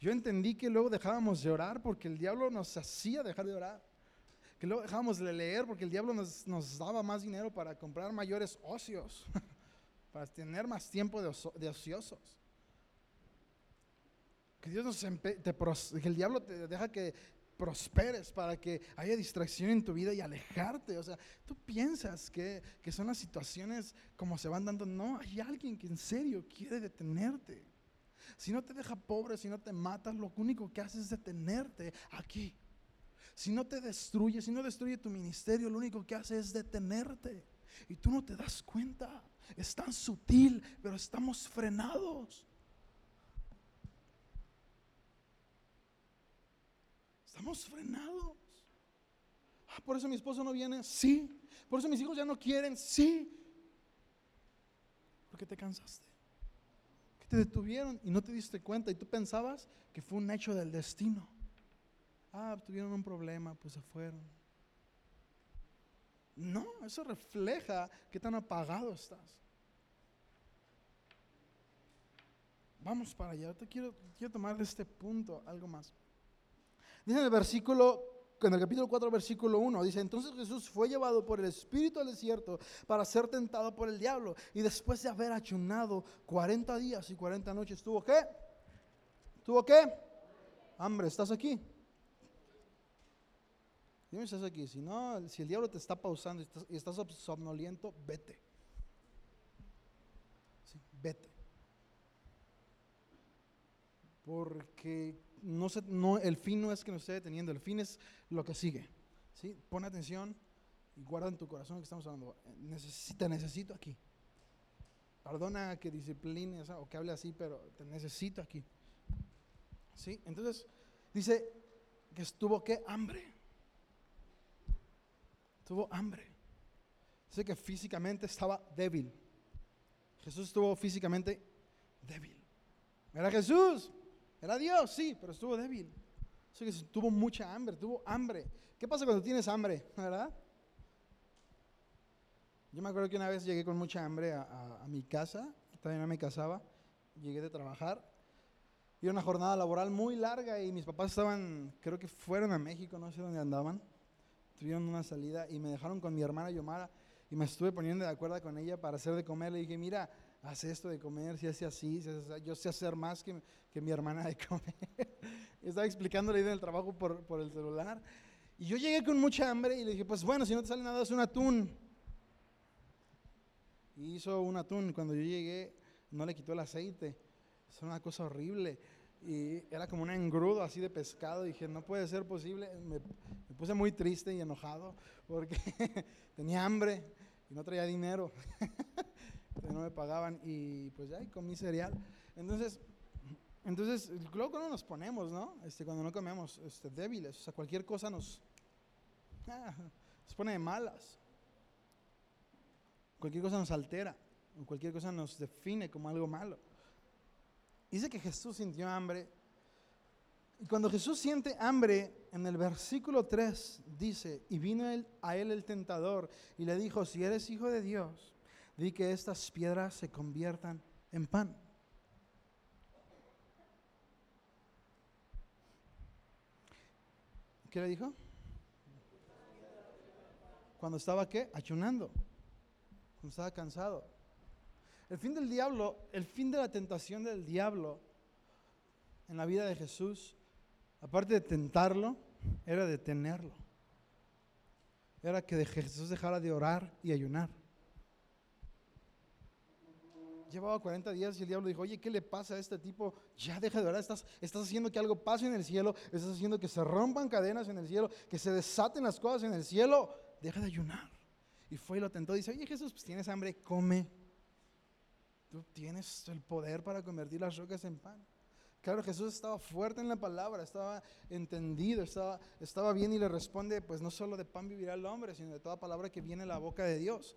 B: Yo entendí que luego dejábamos de orar porque el diablo nos hacía dejar de orar. Que luego dejábamos de leer porque el diablo nos, nos daba más dinero para comprar mayores ocios, [laughs] para tener más tiempo de, oso- de ociosos. Que Dios nos que el diablo te deja que prosperes para que haya distracción en tu vida y alejarte. O sea, tú piensas que, que son las situaciones como se van dando. No, hay alguien que en serio quiere detenerte. Si no te deja pobre, si no te matas, lo único que hace es detenerte aquí. Si no te destruye, si no destruye tu ministerio, lo único que hace es detenerte. Y tú no te das cuenta. Es tan sutil, pero estamos frenados. Estamos frenados. Ah, por eso mi esposo no viene, sí. Por eso mis hijos ya no quieren, sí. Porque te cansaste. Que te detuvieron y no te diste cuenta y tú pensabas que fue un hecho del destino. Ah, tuvieron un problema, pues se fueron. No, eso refleja qué tan apagado estás. Vamos para allá. Ahorita quiero, quiero tomar de este punto algo más. Dice en el versículo, en el capítulo 4, versículo 1, dice, entonces Jesús fue llevado por el Espíritu al desierto para ser tentado por el diablo. Y después de haber ayunado 40 días y 40 noches, ¿tuvo qué? ¿Tuvo qué? Hambre, ¿estás aquí? Dime si estás aquí. Si no, si el diablo te está pausando y estás, somnoliento, vete. Vete. Porque no el fin no es que nos esté deteniendo, el fin es lo que sigue. ¿sí? Pon atención y guarda en tu corazón que estamos hablando. Necesi- te necesito aquí. Perdona que disciplines o que hable así, pero te necesito aquí. ¿Sí? Entonces, dice que estuvo que hambre. Tuvo hambre. Dice que físicamente estaba débil. Jesús estuvo físicamente débil. Era Jesús, era Dios, sí, pero estuvo débil. Dice que tuvo mucha hambre, tuvo hambre. ¿Qué pasa cuando tienes hambre? [laughs] ¿Verdad? Yo me acuerdo que una vez llegué con mucha hambre a, a- a mi casa, todavía no me casaba, llegué de trabajar. Y una jornada laboral muy larga y mis papás estaban, creo que fueron a México, no sé dónde andaban. Tuvieron una salida y me dejaron con mi hermana Yomara y me estuve poniendo de acuerdo con ella para hacer de comer. Le dije, mira, haz esto de comer, si hace así, si hace así. yo sé hacer más que, que mi hermana de [laughs] comer. Estaba explicándole ahí en el trabajo por, por el celular. Y yo llegué con mucha hambre y le dije, pues bueno, si no te sale nada, es un atún. Y hizo un atún. Cuando yo llegué, no le quitó el aceite. Es una cosa horrible. Y era como un engrudo así de pescado. dije, no puede ser posible. Me, me puse muy triste y enojado porque [laughs] tenía hambre y no traía dinero. [laughs] No me pagaban y pues ya comí cereal. Entonces, entonces luego cuando nos ponemos, ¿no? Este, cuando no comemos este, débiles, o sea, cualquier cosa nos, ah, nos pone de malas. Cualquier cosa nos altera, o cualquier cosa nos define como algo malo. Dice que Jesús sintió hambre Y cuando Jesús siente hambre, en el versículo 3 dice, y vino él- a él el tentador y le dijo, si eres hijo de Dios, di que estas piedras se conviertan en pan. ¿Qué le dijo? Cuando estaba qué? Ayunando. Cuando estaba cansado. El fin del diablo, el fin de la tentación del diablo en la vida de Jesús, aparte de tentarlo, era detenerlo. Era que Jesús dejara de orar y ayunar. Llevaba 40 días y el diablo dijo, oye, ¿qué le pasa a este tipo? Ya deja de orar, estás, haciendo que algo pase en el cielo, estás haciendo que se rompan cadenas en el cielo, que se desaten las cosas en el cielo, deja de ayunar. Y fue y lo tentó, dice, oye Jesús, pues tienes hambre, come. Tú tienes el poder para convertir las rocas en pan. Claro, Jesús estaba fuerte en la palabra, estaba entendido, estaba, estaba bien y le responde, pues no solo de pan vivirá el hombre, sino de toda palabra que viene de la boca de Dios.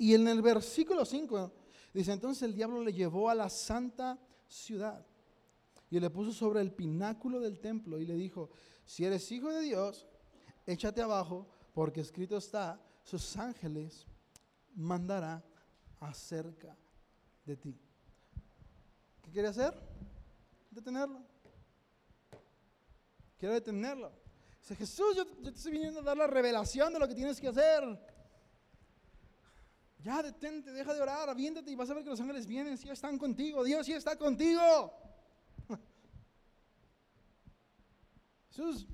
B: Y en el versículo 5 dice, entonces el diablo le llevó a la santa ciudad y le puso sobre el pináculo del templo y le dijo, si eres hijo de Dios, échate abajo, porque escrito está, sus ángeles mandará acerca de ti. ¿Qué quiere hacer? Detenerlo. Quiere detenerlo. Dice, Jesús, yo, te estoy viniendo a dar la revelación de lo que tienes que hacer. Ya detente, deja de orar, aviéntate y vas a ver que los ángeles vienen, si están contigo, Dios sí está contigo. [laughs] Jesús,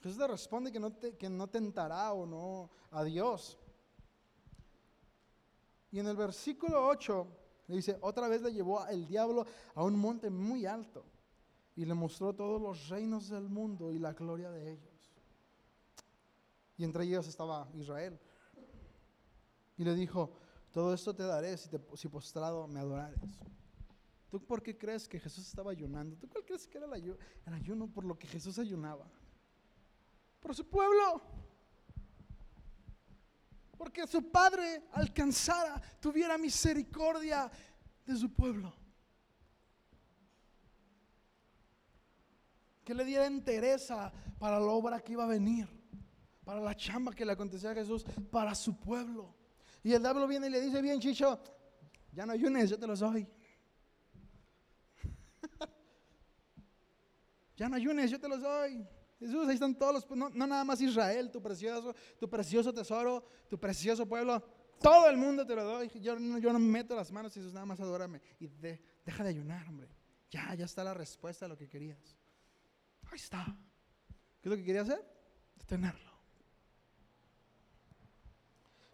B: Jesús le responde que no, te- que no tentará o no a Dios. Y en el versículo 8 le dice, otra vez le llevó el diablo a un monte muy alto y le mostró todos los reinos del mundo y la gloria de ellos. Y entre ellos estaba Israel. Y le dijo, todo esto te daré si, te- si postrado me adorares. ¿Tú por qué crees que Jesús estaba ayunando? ¿Tú cuál crees que era el, ayu- el ayuno por lo que Jesús ayunaba? Por su pueblo. Porque su padre alcanzara, tuviera misericordia de su pueblo. Que le diera entereza para la obra que iba a venir, para la chamba que le acontecía a Jesús, para su pueblo. Y el diablo viene y le dice, bien Chicho, ya no ayunes, yo te los doy. [laughs] ya no ayunes, yo te los doy. Jesús, ahí están todos los, no, no nada más Israel, tu precioso, tu precioso tesoro, tu precioso pueblo, todo el mundo te lo doy. Yo, yo no meto las manos, Jesús, nada más adórame. Y de- deja de ayunar, hombre. Ya, ya está la respuesta a lo que querías. Ahí está. ¿Qué es lo que quería hacer? Detenerlo.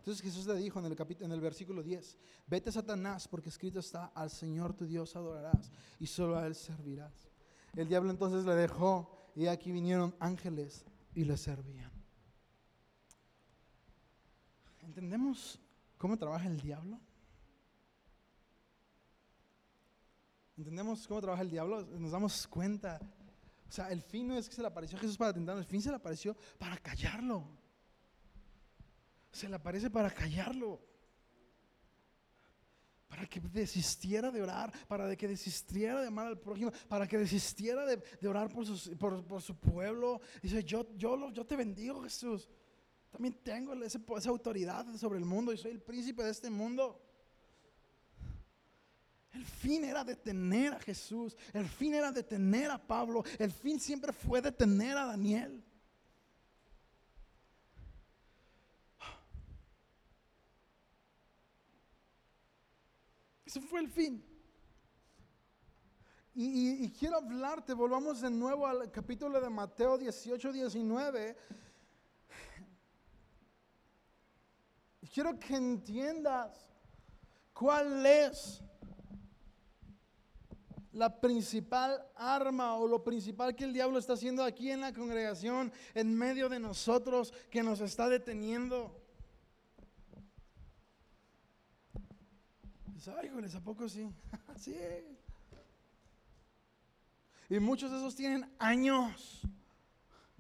B: Entonces Jesús le dijo en el, en el versículo 10, vete Satanás porque escrito está, al Señor tu Dios adorarás y solo a Él servirás. El diablo entonces le dejó y aquí vinieron ángeles y le servían. ¿Entendemos cómo trabaja el diablo? ¿Entendemos cómo trabaja el diablo? Nos damos cuenta. O sea, el fin no es que se le apareció a Jesús para tentarlo, el fin se le apareció para callarlo. Se le aparece para callarlo. Para que desistiera de orar, para que desistiera de amar al prójimo, para que desistiera de, orar por, su pueblo. Dice, yo, yo, yo te bendigo Jesús. También tengo esa autoridad sobre el mundo y soy el príncipe de este mundo. El fin era detener a Jesús, el fin era detener a Pablo, el fin siempre fue detener a Daniel. Ese fue el fin. Y, quiero hablarte, volvamos de nuevo al capítulo de Mateo 18, 19. Y quiero que entiendas cuál es la principal arma o lo principal que el diablo está haciendo aquí en la congregación, en medio de nosotros, que nos está deteniendo. Ay, ¿a poco sí? [laughs] sí. Y muchos de esos tienen años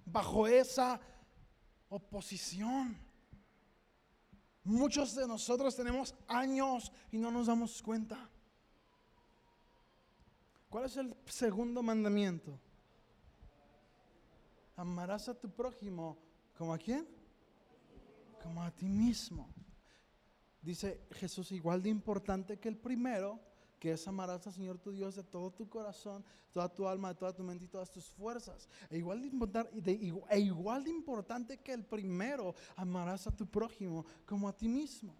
B: bajo esa oposición. Muchos de nosotros tenemos años y no nos damos cuenta. ¿Cuál es el segundo mandamiento? Amarás a tu prójimo como a quién? Como a ti mismo. Dice Jesús, igual de importante que el primero, que es amarás al Señor tu Dios de todo tu corazón, toda tu alma, toda tu mente y todas tus fuerzas. E igual de, e igual de importante que el primero, amarás a tu prójimo como a ti mismo.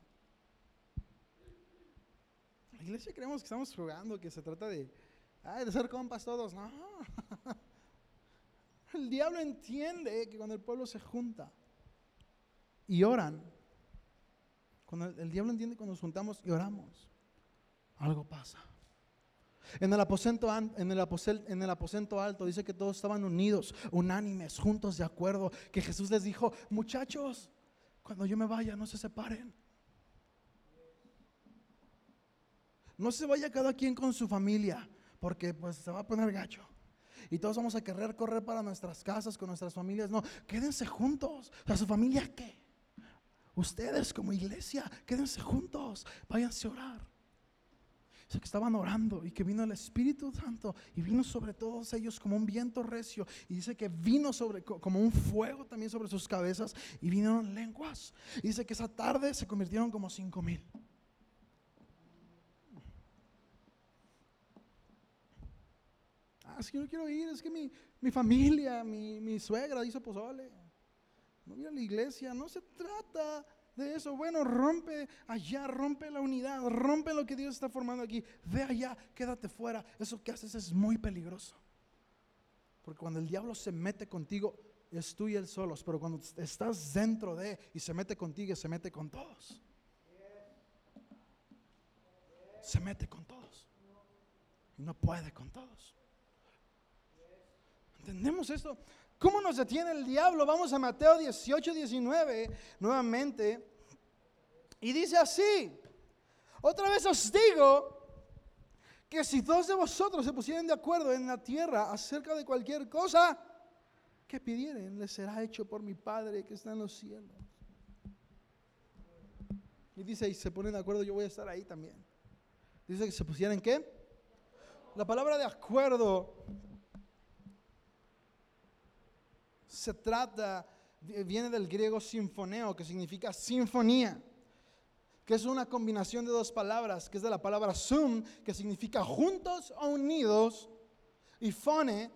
B: La iglesia creemos que estamos jugando, que se trata de, de ser compas todos. [laughs] El diablo entiende que cuando el pueblo se junta y oran, cuando el, diablo entiende cuando nos juntamos y oramos, algo pasa. En el, aposento, en, el en el aposento alto dice que todos estaban unidos, unánimes, juntos, de acuerdo. Que Jesús les dijo, muchachos, cuando yo me vaya, no se separen. No se vaya cada quien con su familia, porque pues se va a poner gacho. Y todos vamos a querer correr para nuestras casas, con nuestras familias. No, quédense juntos. ¿A su familia qué? Ustedes como iglesia, quédense juntos, váyanse a orar. Dice que estaban orando y que vino el Espíritu Santo y vino sobre todos ellos como un viento recio. Y dice que vino sobre, como un fuego también sobre sus cabezas y vinieron lenguas. Y dice que esa tarde se convirtieron como cinco mil. Ah, es que no quiero ir, es que mi, mi familia, mi, mi suegra hizo pozole no la iglesia, no se trata de eso. Bueno, rompe allá, rompe la unidad, rompe lo que Dios está formando aquí. Ve allá, quédate fuera. Eso que haces es muy peligroso. Porque cuando el diablo se mete contigo, es tú y él solos. Pero cuando estás dentro de y se mete contigo, se mete con todos. Se mete con todos. No puede con todos. ¿Entendemos esto? ¿Cómo nos detiene el diablo? Vamos a Mateo 18, 19 nuevamente. Y dice así, otra vez os digo que si dos de vosotros se pusieran de acuerdo en la tierra acerca de cualquier cosa que pidieren, les será hecho por mi Padre que está en los cielos. Y dice, y se ponen de acuerdo, yo voy a estar ahí también. Dice que se pusieran qué? La palabra de acuerdo se trata, viene del griego sinfoneo, que significa sinfonía, que es una combinación de dos palabras, que es de la palabra sum, que significa juntos o unidos, y fone,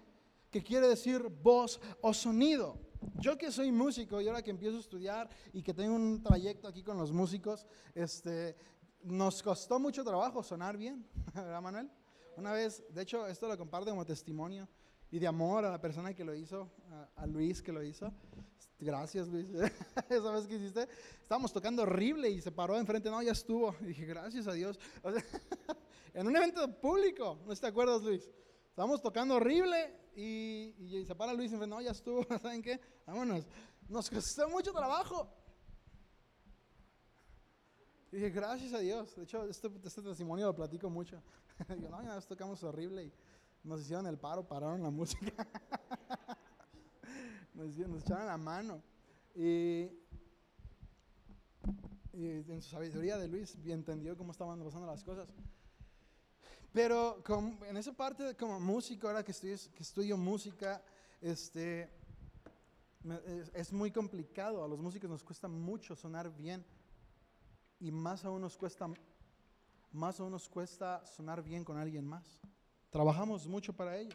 B: que quiere decir voz o sonido. Yo que soy músico y ahora que empiezo a estudiar y que tengo un trayecto aquí con los músicos, este, nos costó mucho trabajo sonar bien, [laughs] ¿verdad Manuel? Una vez, de hecho, esto lo comparto como testimonio y de amor a la persona que lo hizo, a, Luis que lo hizo. Gracias, Luis. [laughs] Esa vez que hiciste, estábamos tocando horrible y se paró enfrente, no, ya estuvo. Y dije, gracias a Dios. [laughs] en un evento público, ¿no te acuerdas, Luis? Estábamos tocando horrible y, y se para Luis enfrente, no, ya estuvo. [laughs] ¿Saben qué? Vámonos. Nos costó mucho trabajo. Y dije, gracias a Dios. De hecho, este, este testimonio lo platico mucho. Digo, no, ya nos tocamos horrible. Y, nos hicieron el paro, pararon la [laughs] música. nos, nos echaron la mano. Y, en su sabiduría de Luis entendió cómo estaban pasando las cosas. Pero en esa parte como músico, ahora que estudio, que estudio música, este, es, es, muy complicado. A los músicos nos cuesta mucho sonar bien. Y más aún nos cuesta, más aún nos cuesta sonar bien con alguien más. Trabajamos mucho para ello.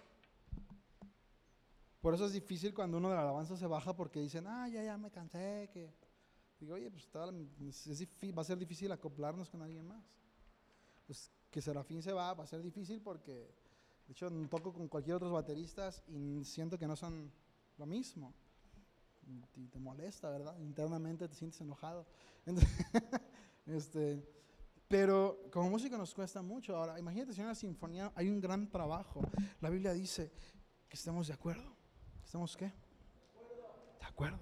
B: Por eso es difícil cuando uno de la alabanza se baja porque dicen, ah, ya, ya me cansé. Que... Digo, oye, pues va a ser difícil acoplarnos con alguien más. Pues que Serafín se va, va a ser difícil porque, de hecho, toco con cualquier otro bateristas y siento que no son lo mismo. Y te molesta, ¿verdad? Internamente te sientes enojado. [laughs] este, pero como música nos cuesta mucho. Ahora, imagínate si en una sinfonía hay un gran trabajo. La Biblia dice que estemos de acuerdo. ¿Estamos qué? De acuerdo.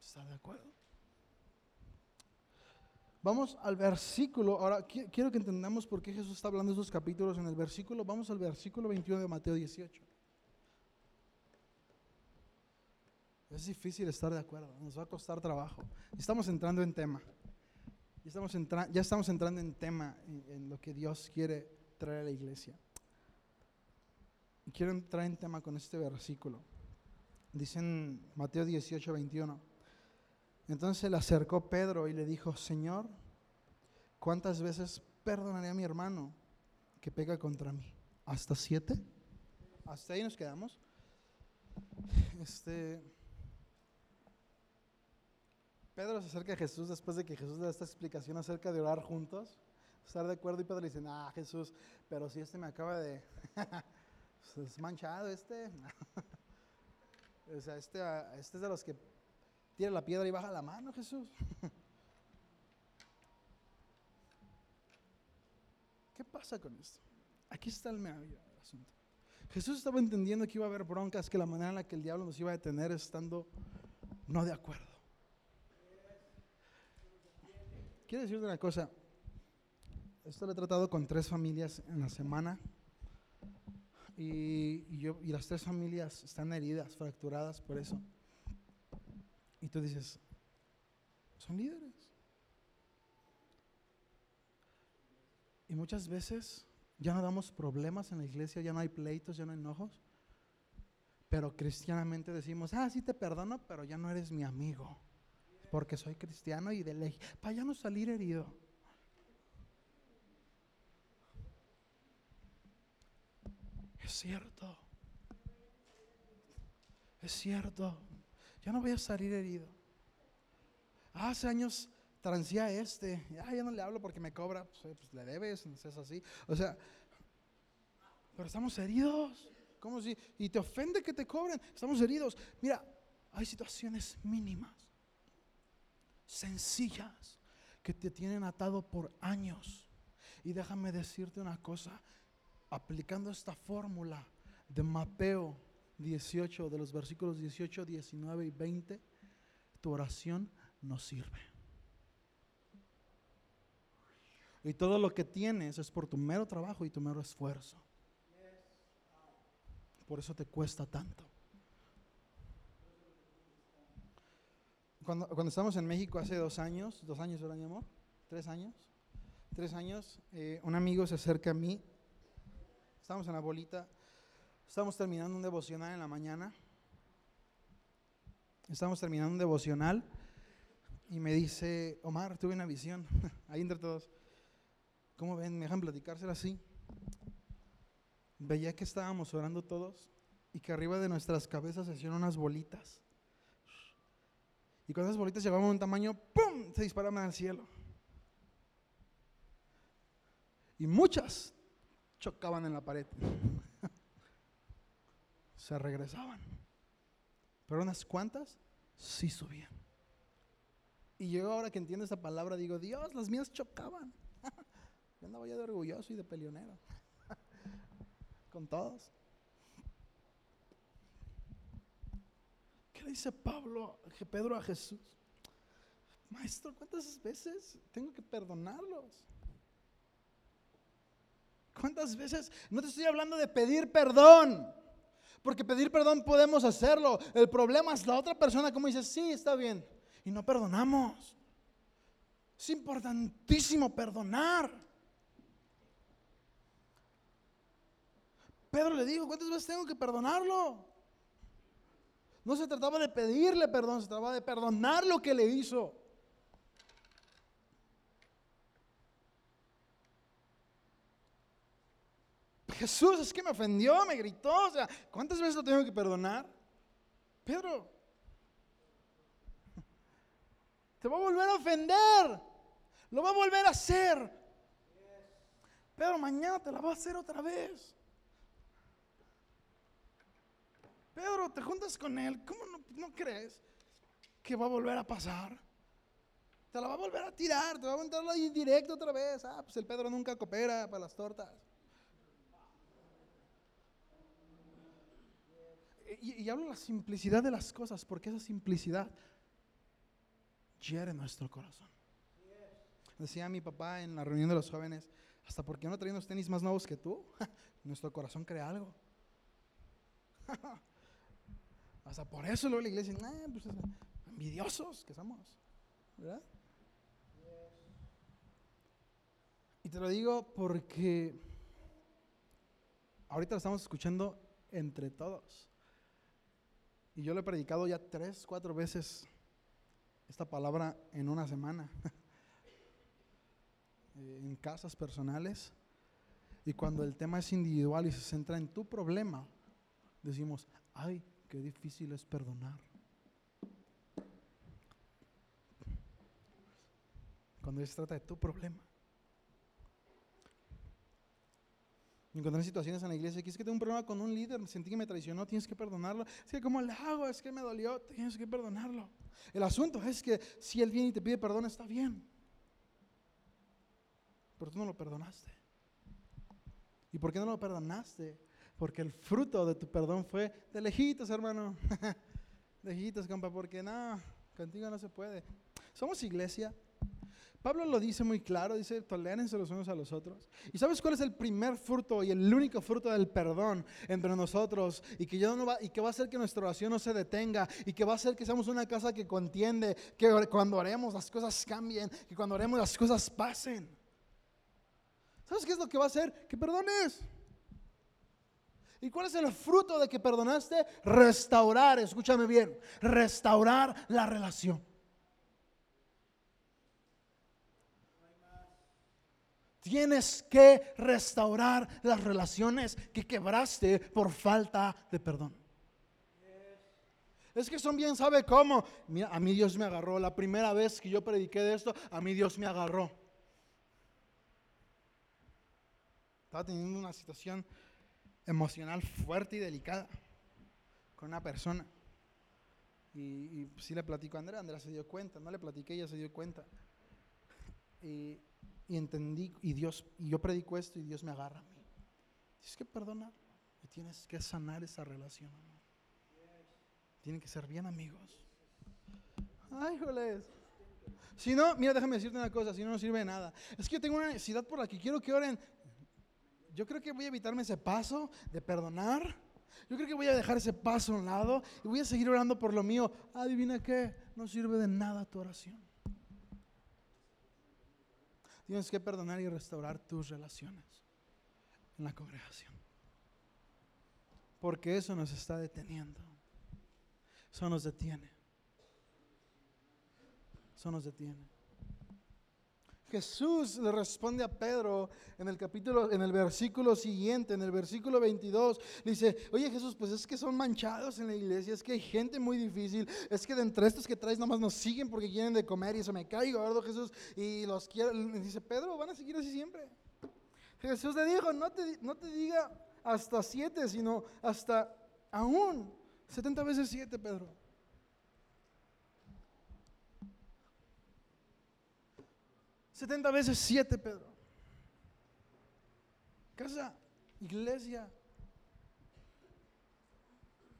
B: ¿Está de acuerdo? Vamos al versículo. Ahora quiero que entendamos por qué Jesús está hablando de esos capítulos en el versículo. Vamos al versículo 21 de Mateo 18. Es difícil estar de acuerdo, nos va a costar trabajo. Estamos entrando en tema. Ya estamos, entra- ya estamos entrando en tema, en, en lo que Dios quiere traer a la iglesia. Y quiero entrar en tema con este versículo. Dice en Mateo 18, 21. Entonces le acercó Pedro y le dijo, Señor, ¿cuántas veces perdonaré a mi hermano que pega contra mí? ¿Hasta siete? Hasta ahí nos quedamos. Este, Pedro se acerca a Jesús después de que Jesús da esta explicación acerca de orar juntos. Estar de acuerdo y Pedro le dice, ah, Jesús, pero si este me acaba de... [laughs] pues, es manchado este. [laughs] o sea, este, ah, este es de los que tira la piedra y baja la mano, Jesús. [laughs] ¿Qué pasa con esto? Aquí está el meollo del asunto. Jesús estaba entendiendo que iba a haber broncas, que la manera en la que el diablo nos iba a detener estando no de acuerdo. Quiero decirte una cosa. Esto lo he tratado con tres familias en la semana. Y, y yo, y las tres familias están heridas, fracturadas por eso. Y tú dices, son líderes. Y muchas veces ya no damos problemas en la iglesia, ya no hay pleitos, ya no hay enojos. Pero cristianamente decimos, ah, sí te perdono, pero ya no eres mi amigo. Porque soy cristiano y de ley. Para ya no salir herido. Es cierto. Es cierto. Ya no voy a salir herido. Hace años transía este. Ya, ya no le hablo porque me cobra. Pues, eh, pues, le debes, no seas así. O sea, pero estamos heridos. ¿Cómo si? Y te ofende que te cobren. Estamos heridos. Mira, hay situaciones mínimas, sencillas, que te tienen atado por años. Y déjame decirte una cosa, aplicando esta fórmula de Mateo 18, de los versículos 18, 19 y 20, tu oración no sirve. Y todo lo que tienes es por tu mero trabajo y tu mero esfuerzo. Por eso te cuesta tanto. Cuando, cuando estamos en México hace dos años, dos años, ¿verdad, mi amor? ¿Tres años? Tres años, eh, un amigo se acerca a mí. Estamos en la bolita. Estamos terminando un devocional en la mañana. Estamos terminando un devocional. Y me dice, Omar, tuve una visión. [laughs] Ahí entre todos. ¿Cómo ven? ¿Me dejan platicársela así? Veía que estábamos orando todos y que arriba de nuestras cabezas se hicieron unas bolitas. Y cuando esas bolitas llevaban un tamaño, ¡pum! se disparaban al cielo. Y muchas chocaban en la pared. [laughs] se regresaban. Pero unas cuantas sí subían. Y yo ahora que entiendo esta palabra digo, Dios, las mías chocaban. [laughs] yo andaba ya de orgulloso y de peleonero. [laughs] Con todos. Dice Pablo, Pedro a Jesús? Maestro, ¿cuántas veces tengo que perdonarlos? ¿Cuántas veces? No te estoy hablando de pedir perdón. Porque pedir perdón podemos hacerlo. El problema es la otra persona como dice, sí, está bien. Y no perdonamos. Es importantísimo perdonar. Pedro le dijo, ¿cuántas veces tengo que perdonarlo? No se trataba de pedirle perdón, se trataba de perdonar lo que le hizo. Jesús, es que me ofendió, me gritó. O sea, ¿cuántas veces lo tengo que perdonar? Pedro, te va a volver a ofender. Lo va a volver a hacer. Pedro, mañana te la va a hacer otra vez. Pedro, te juntas con él. ¿Cómo no, crees que va a volver a pasar? Te la va a volver a tirar, te va a aventar ahí directo otra vez. Ah, pues el Pedro nunca coopera para las tortas. Y, hablo de la simplicidad de las cosas, porque esa simplicidad hiere nuestro corazón. Decía mi papá en la reunión de los jóvenes, hasta porque no traen los tenis más nuevos que tú, [laughs] nuestro corazón crea algo. [laughs] Hasta por eso luego la iglesia, "Nah, pues, envidiosos que somos, ¿verdad? Y te lo digo porque ahorita lo estamos escuchando entre todos. Y yo le he predicado ya tres, cuatro veces esta palabra en una semana. [laughs] Eh, en casas personales. Y cuando el tema es individual y se centra en tu problema, decimos, ay, qué difícil es perdonar. Cuando se trata de tu problema. Me encontré en situaciones en la iglesia que es que tengo un problema con un líder, sentí que me traicionó, tienes que perdonarlo. Es que ¿cómo le hago? Es que me dolió, tienes que perdonarlo. El asunto es que si él viene y te pide perdón, está bien. Pero tú no lo perdonaste. ¿Y por qué no lo perdonaste? Porque el fruto de tu perdón fue de lejitos, hermano. [laughs] de lejitos, compa, porque no, contigo no se puede. Somos iglesia. Pablo lo dice muy claro, dice, tolérense los unos a los otros. ¿Y sabes cuál es el primer fruto y el único fruto del perdón entre nosotros? Y que, no va, y que va a hacer que nuestra oración no se detenga y que va a hacer que seamos una casa que contiende, que cuando oremos las cosas cambien, que cuando oremos las cosas pasen. ¿Sabes qué es lo que va a hacer? Que perdones. ¿Y cuál es el fruto de que perdonaste? Restaurar, escúchame bien, restaurar la relación. Tienes que restaurar las relaciones que quebraste por falta de perdón. Es que son bien, ¿sabe cómo? Mira, a mí Dios me agarró. La primera vez que yo prediqué de esto, a mí Dios me agarró. Estaba teniendo una situación emocional fuerte y delicada con una persona. Y, y sí le platico a Andrea, Andrea se dio cuenta, no le platiqué, ella se dio cuenta. Y, entendí, y Dios, y yo predico esto y Dios me agarra a mí. Tienes que perdonar y tienes que sanar esa relación. Tienen que ser bien amigos. Ay, joles. Si no, mira, déjame decirte una cosa, si no, no sirve de nada. Es que yo tengo una necesidad por la que quiero que oren yo creo que voy a evitarme ese paso de perdonar. Yo creo que voy a dejar ese paso a un lado y voy a seguir orando por lo mío. Adivina qué, no sirve de nada tu oración. Tienes que perdonar y restaurar tus relaciones en la congregación. Porque eso nos está deteniendo. Eso nos detiene. Eso nos detiene. Jesús le responde a Pedro en el capítulo, en el versículo siguiente, en el versículo 22, dice, oye Jesús, pues es que son manchados en la iglesia, es que hay gente muy difícil, es que de entre estos que traes nomás nos siguen porque quieren de comer y eso me cae gordo Jesús y los quiero, dice Pedro, van a seguir así siempre. Jesús le dijo, no te, no te diga hasta siete, sino hasta aún 70 veces siete, Pedro. 70 veces 7, Pedro. Casa, iglesia.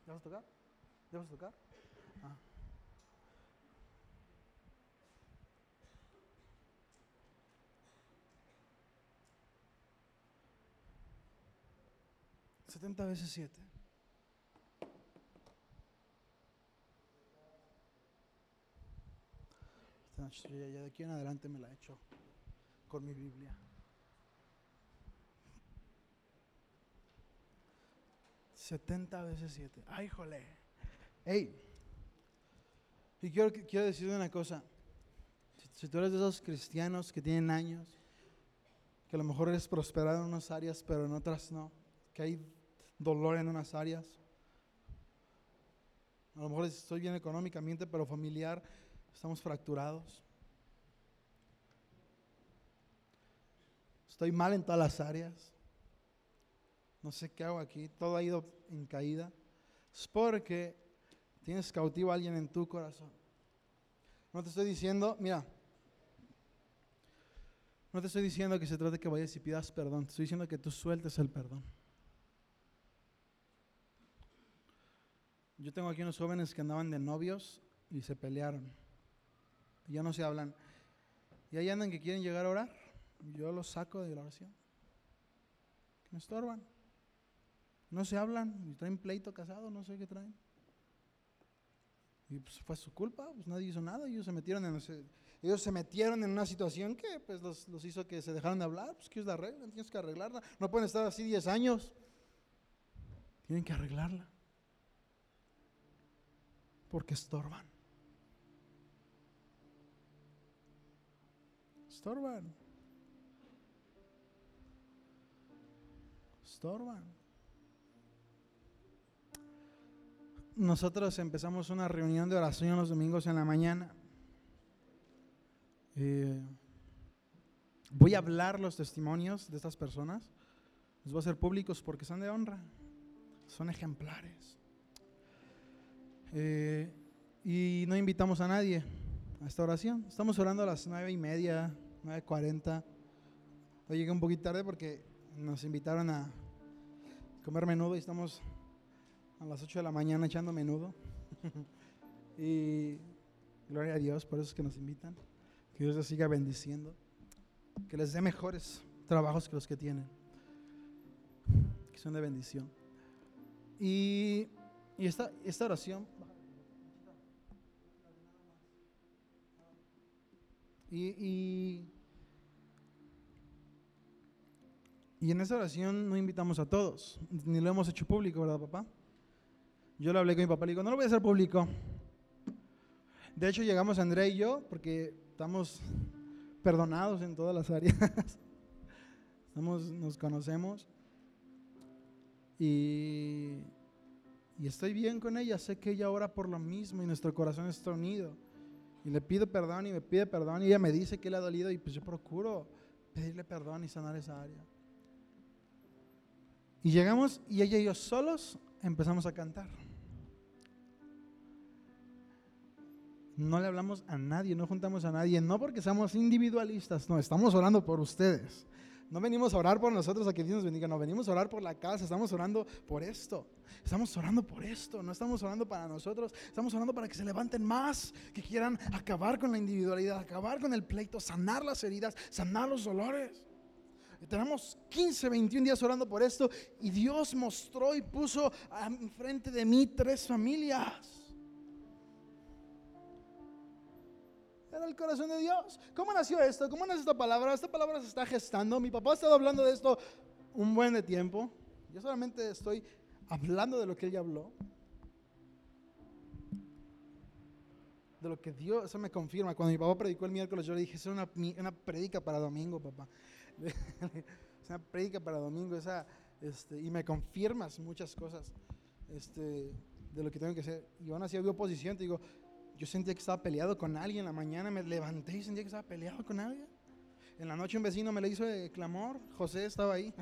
B: ¿Ya vas a tocar? ¿Ya vas a tocar? Ah. Veces siete. Ya de aquí en adelante me la he hecho con mi Biblia. 70 veces 7. Ay, jole. Hey. Y quiero, quiero decirte una cosa. Si, tú eres de esos cristianos que tienen años, que a lo mejor eres prosperado en unas áreas, pero en otras no, que hay dolor en unas áreas. A lo mejor estoy bien económicamente, pero familiar estamos fracturados. Estoy mal en todas las áreas. No sé qué hago aquí. Todo ha ido en caída. Es porque tienes cautivo a alguien en tu corazón. No te estoy diciendo, mira, no te estoy diciendo que se trate que vayas y pidas perdón. Te estoy diciendo que tú sueltes el perdón. Yo tengo aquí unos jóvenes que andaban de novios y se pelearon. Ya no se hablan. Y ahí andan que quieren llegar a orar yo los saco de la oración. Me estorban. No se hablan, traen pleito casado, no sé qué traen. Y pues fue su culpa, pues nadie hizo nada, ellos se metieron en Ellos se metieron en una situación que pues, los, los hizo que se dejaran de hablar. Pues que es la regla, tienes que arreglarla. No pueden estar así 10 años. Tienen que arreglarla. Porque estorban. Estorban. Estorban. Nosotros empezamos una reunión de oración los domingos en la mañana. Eh, voy a hablar los testimonios de estas personas. Los voy a hacer públicos porque son de honra. Son ejemplares. Eh, y no invitamos a nadie a esta oración. Estamos orando a las nueve y media, nueve cuarenta. Hoy llegué un poquito tarde porque nos invitaron a comer menudo y estamos a las 8 de la mañana echando menudo. [laughs] y gloria a Dios por eso es que nos invitan. Que Dios les siga bendiciendo. Que les dé mejores trabajos que los que tienen. Que son de bendición. Y, y esta, esta oración. Y, y, y en esta oración no invitamos a todos, ni lo hemos hecho público, ¿verdad, papá? Yo le hablé con mi papá, le digo, no lo voy a hacer público. De hecho, llegamos André y yo, porque estamos perdonados en todas las áreas. [laughs] Estamos, nos conocemos. Y, y estoy bien con ella. Sé que ella ora por lo mismo y nuestro corazón está unido. Y le pido perdón y me pide perdón y ella me dice que le ha dolido y pues yo procuro pedirle perdón y sanar esa área. Y llegamos y ella y yo solos empezamos a cantar. No le hablamos a nadie, no juntamos a nadie, no porque seamos individualistas, no, estamos orando por ustedes. No venimos a orar por nosotros a que Dios nos bendiga, no, venimos a orar por la casa, estamos orando por esto. Estamos orando por esto, no estamos orando para nosotros, estamos orando para que se levanten más, que quieran acabar con la individualidad, acabar con el pleito, sanar las heridas, sanar los dolores. Tenemos 15, 21 días orando por esto y Dios mostró y puso enfrente de mí tres familias. Era el corazón de Dios. ¿Cómo nació esto? ¿Cómo nació esta palabra? Esta palabra se está gestando. Mi papá ha estado hablando de esto un buen de tiempo. Yo solamente estoy hablando de lo que él ya habló. De lo que Dios, eso me confirma. Cuando mi papá predicó el miércoles, yo le dije, es una, una predica para domingo, papá. [laughs] es una predica para domingo. Esa, este, y me confirmas muchas cosas este, de lo que tengo que hacer. Y aún así había oposición. Te digo, yo sentía que estaba peleado con alguien. En la mañana me levanté y sentía que estaba peleado con alguien. En la noche un vecino me le hizo de clamor. José estaba ahí.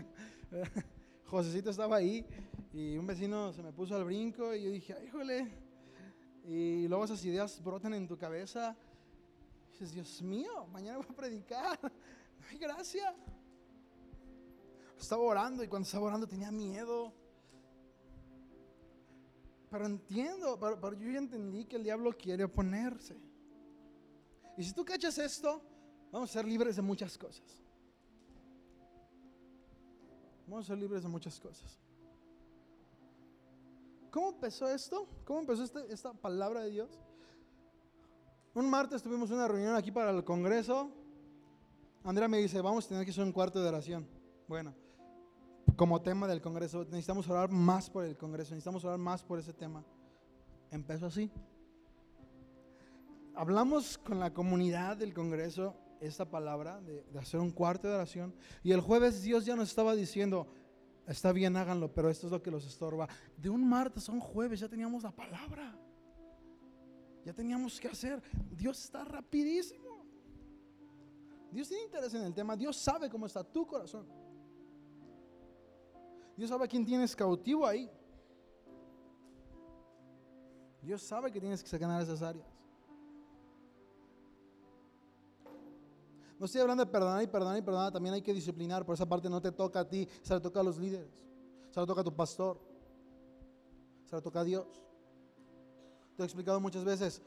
B: [laughs] Josecito estaba ahí. Y un vecino se me puso al brinco y yo dije, híjole. Y luego esas ideas brotan en tu cabeza. Y dices, Dios mío, mañana voy a predicar. [laughs] Ay, gracias. Estaba orando y cuando estaba orando tenía miedo. Pero entiendo, pero, yo ya entendí que el diablo quiere oponerse. Y si tú cachas esto, vamos a ser libres de muchas cosas. Vamos a ser libres de muchas cosas. ¿Cómo empezó esto? ¿Cómo empezó este, esta palabra de Dios? Un martes tuvimos una reunión aquí para el Congreso. Andrea me dice, vamos a tener que hacer un cuarto de oración. Bueno, como tema del Congreso, necesitamos orar más por el Congreso, necesitamos orar más por ese tema. Empezó así. Hablamos con la comunidad del Congreso esta palabra de, de, hacer un cuarto de oración y el jueves Dios ya nos estaba diciendo, está bien, háganlo, pero esto es lo que los estorba. De un martes a un jueves ya teníamos la palabra. Ya teníamos que hacer. Dios está rapidísimo. Dios tiene interés en el tema. Dios sabe cómo está tu corazón. Dios sabe a quién tienes cautivo ahí. Dios sabe que tienes que sacar esas áreas. No estoy hablando de perdonar y perdonar y perdonar, también hay que disciplinar, por esa parte no te toca a ti, se le toca a los líderes, se le toca a tu pastor, se le toca a Dios. Te he explicado muchas veces,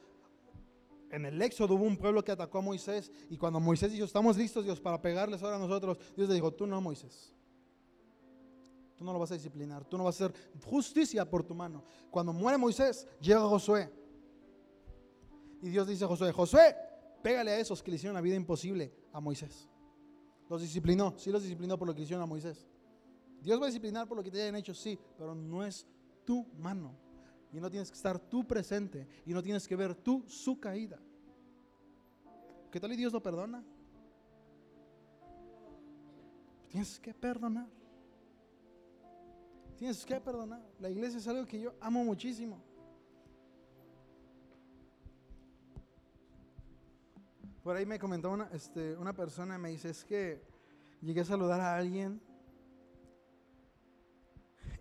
B: en el Éxodo hubo un pueblo que atacó a Moisés y cuando Moisés dijo, estamos listos Dios para pegarles ahora a nosotros, Dios le dijo, tú no Moisés. Tú no lo vas a disciplinar, tú no vas a hacer justicia por tu mano. Cuando muere Moisés, llega Josué. Y Dios dice a Josué, Josué, Pégale a esos que le hicieron la vida imposible a Moisés. Los disciplinó, sí los disciplinó por lo que hicieron a Moisés. Dios va a disciplinar por lo que te hayan hecho, sí, pero no es tu mano. Y no tienes que estar tú presente y no tienes que ver tú su caída. ¿Qué tal y Dios lo perdona? Tienes que perdonar. Tienes que perdonar. La iglesia es algo que yo amo muchísimo. Por ahí me comentó una, este, una persona, me dice, es que llegué a saludar a alguien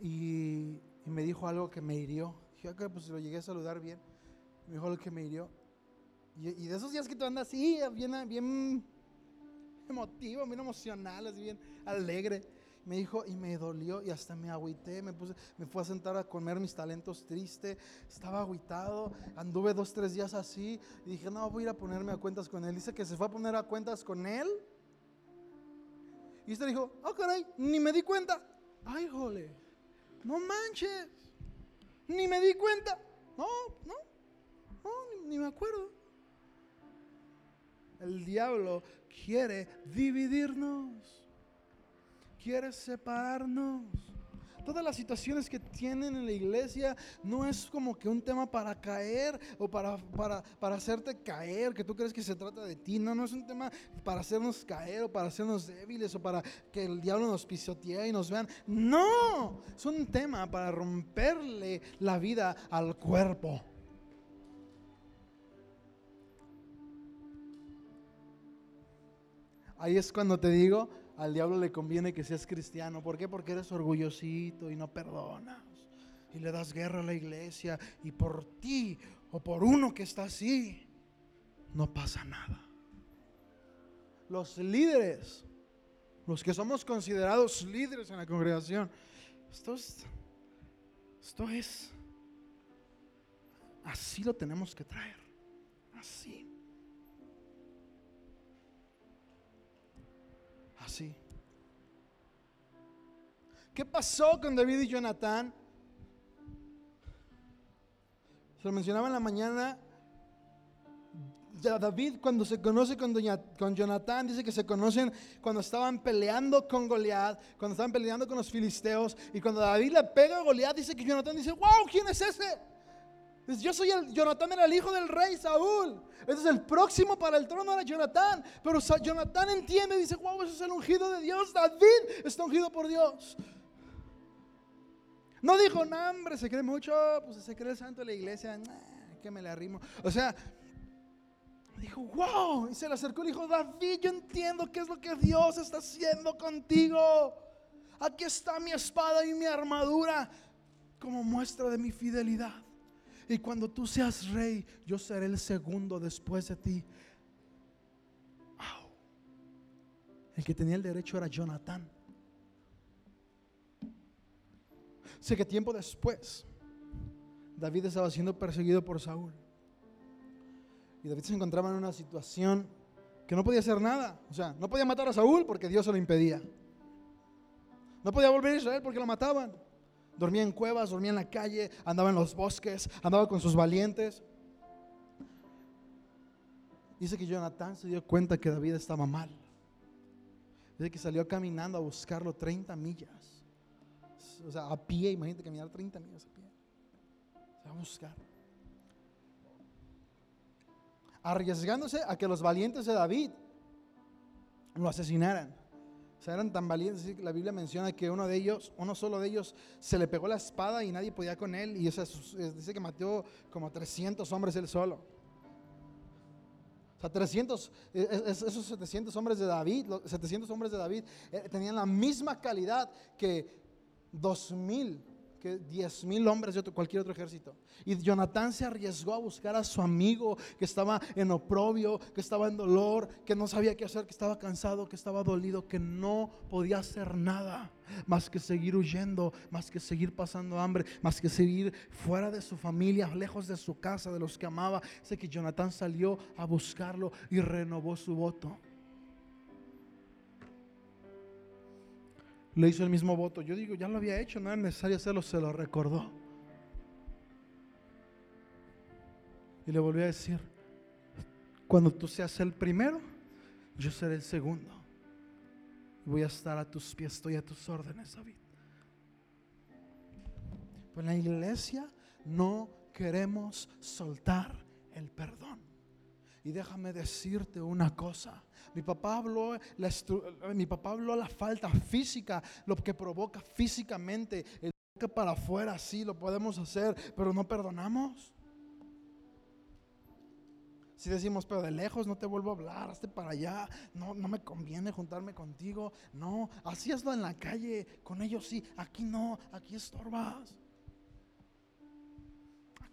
B: y, me dijo algo que me hirió. Dije, ok, pues lo llegué a saludar bien. Me dijo algo que me hirió. Y, y de esos días que tú andas así, bien, bien emotivo, bien emocional, así bien alegre. Me dijo, y me dolió, y hasta me agüité, me puse, me fue a sentar a comer mis talentos triste, estaba agüitado, anduve dos, tres días así, y dije, no, voy a ir a ponerme a cuentas con él. Dice que se fue a poner a cuentas con él. Y usted dijo, oh caray, ni me di cuenta. Ay, jole, no manches, ni me di cuenta. No, no, no, ni me acuerdo. El diablo quiere dividirnos, quiere separarnos. Todas las situaciones que tienen en la iglesia no es como que un tema para caer o para, para, para hacerte caer, que tú crees que se trata de ti. No, no es un tema para hacernos caer o para hacernos débiles o para que el diablo nos pisotee y nos vean. No, es un tema para romperle la vida al cuerpo. Ahí es cuando te digo, al diablo le conviene que seas cristiano. ¿Por qué? Porque eres orgullosito y no perdonas. Y le das guerra a la iglesia. Y por ti o por uno que está así, no pasa nada. Los líderes, los que somos considerados líderes en la congregación, esto es, esto es, así lo tenemos que traer. Así. Así. ¿Qué pasó con David y Jonatán? Se lo mencionaba en la mañana. David cuando se conoce con, doña, con Jonatán, dice que se conocen cuando estaban peleando con Goliat, cuando estaban peleando con los filisteos, y cuando David le pega a Goliat, dice que Jonatán dice, wow, ¿quién es ese? Yo soy el, Jonatán era el hijo del rey Saúl. Entonces el próximo para el trono era Jonatán. Pero Sa- Jonatán entiende, dice, wow, ese es el ungido de Dios. David está ungido por Dios. No dijo, no, hombre, se cree mucho, pues se cree el santo de la iglesia, nah, que me le arrimo. O sea, dijo, wow, y se le acercó y dijo, David, yo entiendo qué es lo que Dios está haciendo contigo. Aquí está mi espada y mi armadura como muestra de mi fidelidad. Y cuando tú seas rey, yo seré el segundo después de ti. Wow. El que tenía el derecho era Jonatán. Sé que tiempo después, David estaba siendo perseguido por Saúl. Y David se encontraba en una situación que no podía hacer nada. O sea, no podía matar a Saúl porque Dios se lo impedía. No podía volver a Israel porque lo mataban. Dormía en cuevas, dormía en la calle, andaba en los bosques, andaba con sus valientes. Dice que Jonatán se dio cuenta que David estaba mal. Dice que salió caminando a buscarlo 30 millas. O sea, a pie, imagínate caminar 30 millas a pie. Se va a buscar. Arriesgándose a que los valientes de David lo asesinaran. O sea, eran tan valientes. La Biblia menciona que uno de ellos, uno solo de ellos, se le pegó la espada y nadie podía con él. Y o sea, dice que mató como 300 hombres él solo. O sea, 300, eh, eh, esos 700 hombres de David, los 700 hombres de David eh, tenían la misma calidad que 2000, que 10 mil hombres de cualquier otro ejército. Y Jonatán se arriesgó a buscar a su amigo que estaba en oprobio, que estaba en dolor, que no sabía qué hacer, que estaba cansado, que estaba dolido, que no podía hacer nada más que seguir huyendo, más que seguir pasando hambre, más que seguir fuera de su familia, lejos de su casa, de los que amaba. Sé que Jonatán salió a buscarlo y renovó su voto. Le hizo el mismo voto. Yo digo, ya lo había hecho, no era necesario hacerlo, se lo recordó. Y le volvió a decir, Cuando tú seas el primero, yo seré el segundo. Voy a estar a tus pies, estoy a tus órdenes, David. Pues en la iglesia no queremos soltar el perdón. Y déjame decirte una cosa. Mi papá habló la, mi papá habló la falta física, lo que provoca físicamente. El que para afuera sí lo podemos hacer, pero no perdonamos. Si decimos, pero de lejos no te vuelvo a hablar, hazte para allá, no, no me conviene juntarme contigo. No, así hazlo en la calle, con ellos sí, aquí no, aquí estorbas.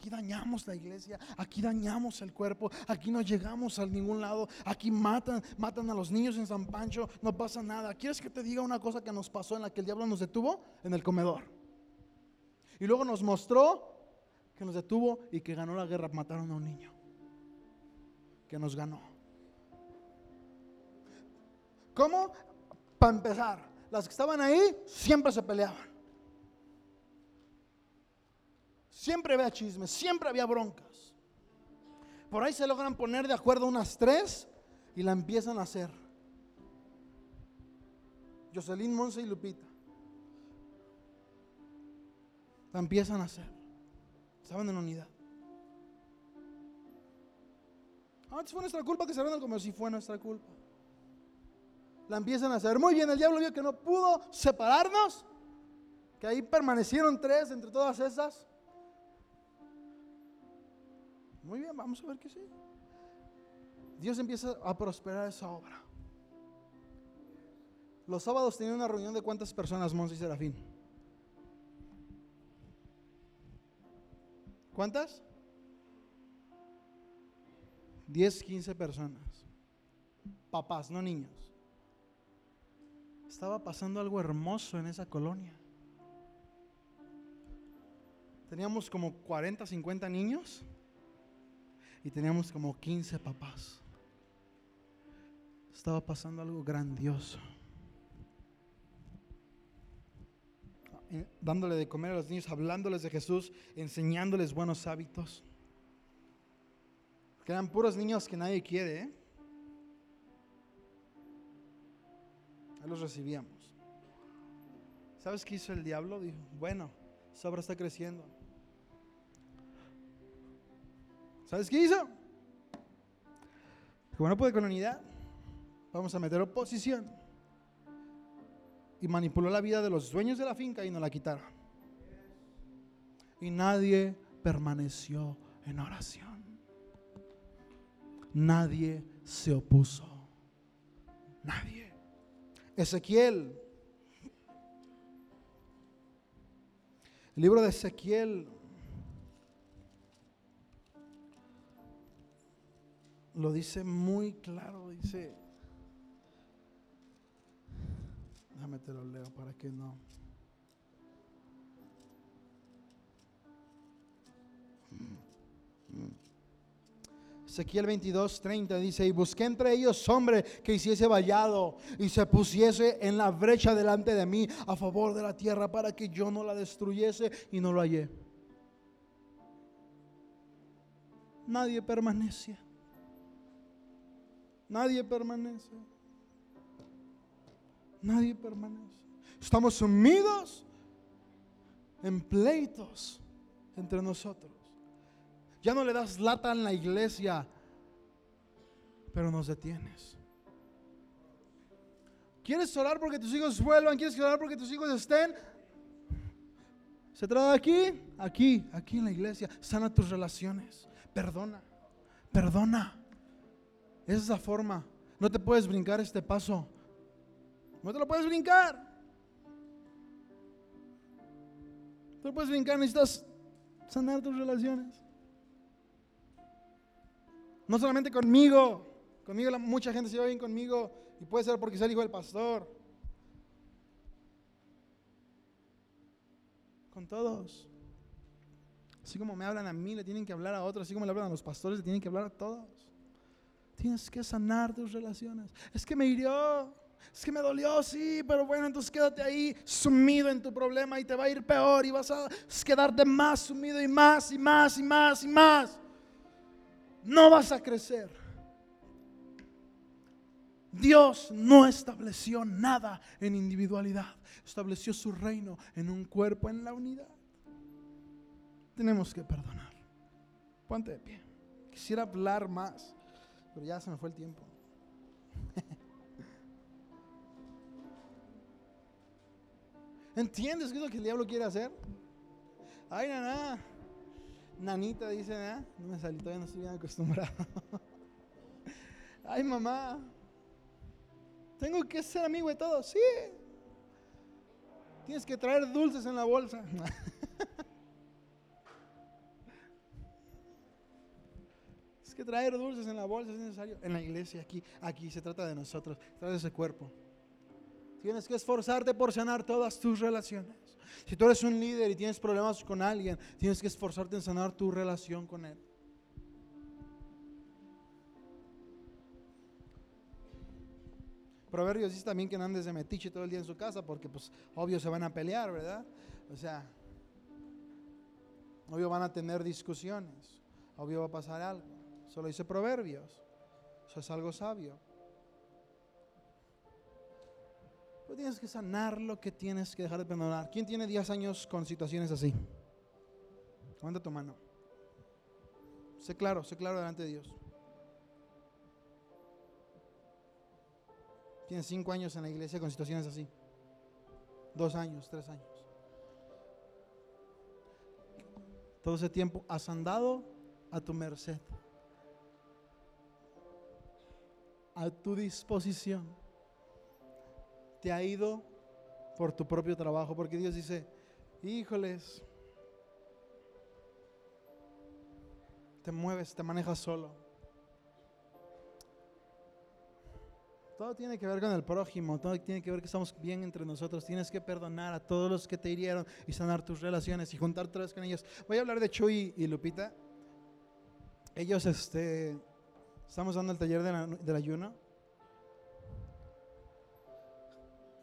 B: Aquí dañamos la iglesia, aquí dañamos el cuerpo, aquí no llegamos a ningún lado, aquí matan, matan a los niños en San Pancho, no pasa nada. ¿Quieres que te diga una cosa que nos pasó en la que el diablo nos detuvo? En el comedor. Y luego nos mostró que nos detuvo y que ganó la guerra, mataron a un niño que nos ganó. ¿Cómo? Para empezar, las que estaban ahí siempre se peleaban. Siempre había chismes, siempre había broncas. Por ahí se logran poner de acuerdo unas tres y la empiezan a hacer. Jocelyn, Monse y Lupita. La empiezan a hacer. Estaban en unidad. Antes fue nuestra culpa que se el como si fue nuestra culpa. La empiezan a hacer. Muy bien, el diablo vio que no pudo separarnos. Que ahí permanecieron tres entre todas esas. Muy bien, vamos a ver que sí. Dios empieza a prosperar esa obra. Los sábados tenía una reunión de cuántas personas, Monsi y Serafín. ¿Cuántas? 10, 15 personas. Papás, no niños. Estaba pasando algo hermoso en esa colonia. Teníamos como 40, 50 niños y teníamos como 15 papás. Estaba pasando algo grandioso. Eh, dándole de comer a los niños, hablándoles de Jesús, enseñándoles buenos hábitos. Eran puros niños que nadie quiere. ¿eh? Ahí los recibíamos. ¿Sabes qué hizo el diablo? Dijo, bueno, esa obra está creciendo. ¿Sabes qué hizo? Como no puede con unidad, vamos a meter oposición. Y manipuló la vida de los dueños de la finca y nos la quitaron. Y nadie permaneció en oración nadie se opuso. Nadie. Ezequiel. El libro de Ezequiel lo dice muy claro, dice, déjame te lo leo para que no. Ezequiel 22, 30 dice, y busqué entre ellos hombre que hiciese vallado y se pusiese en la brecha delante de mí a favor de la tierra para que yo no la destruyese y no lo hallé. Nadie permanece. Nadie permanece. Nadie permanece. Estamos sumidos en pleitos entre nosotros. Ya no le das lata en la iglesia, pero nos detienes. ¿Quieres orar porque tus hijos vuelvan? ¿Quieres orar porque tus hijos estén? Se trata de aquí, aquí, aquí en la iglesia. Sana tus relaciones. Perdona, perdona. Esa es la forma. No te puedes brincar este paso. No te lo puedes brincar. No te lo puedes brincar. Necesitas sanar tus relaciones. No solamente conmigo. Conmigo mucha gente se va bien conmigo y puede ser porque soy el hijo del pastor. Con todos. Así como me hablan a mí, le tienen que hablar a otros. Así como le hablan a los pastores, le tienen que hablar a todos. Tienes que sanar tus relaciones. Es que me hirió. Es que me dolió, sí, pero bueno, entonces quédate ahí sumido en tu problema y te va a ir peor y vas a quedarte más sumido y más y más y más y más no vas a crecer. Dios no estableció nada en individualidad, estableció su reino en un cuerpo, en la unidad. Tenemos que perdonar. Ponte de pie. Quisiera hablar más, pero ya se me fue el tiempo. ¿Entiendes qué es lo que el diablo quiere hacer? Ay, nana. Nanita dice, ¿eh? No me salí, todavía no estoy bien acostumbrado. [laughs] Ay, mamá. Tengo que ser amigo de todos. Sí. Tienes que traer dulces en la bolsa. [laughs] Que traer dulces en la bolsa es necesario. En la iglesia, aquí, aquí se trata de nosotros, de ese cuerpo. Tienes que esforzarte por sanar todas tus relaciones. Si tú eres un líder y tienes problemas con alguien, tienes que esforzarte en sanar tu relación con él. Proverbios dice también que no andes de metiche todo el día en su casa porque pues obvio se van a pelear, ¿verdad? O sea, obvio van a tener discusiones, obvio va a pasar algo. Solo dice Proverbios. Eso es algo sabio. Pero tienes que sanar lo que tienes que dejar de perdonar. ¿Quién tiene 10 años con situaciones así? Levanta tu mano. Sé claro, sé claro delante de Dios. Tienes 5 años en la iglesia con situaciones así. Dos años, tres años. Todo ese tiempo has andado a tu merced. A tu disposición te ha ido por tu propio trabajo, porque Dios dice, híjoles, te mueves, te manejas solo. Todo tiene que ver con el prójimo, todo tiene que ver que estamos bien entre nosotros. Tienes que perdonar a todos los que te hirieron y sanar tus relaciones y juntar vez con ellos. Voy a hablar de Chuy y Lupita. Ellos, este, estamos dando el taller del ayuno.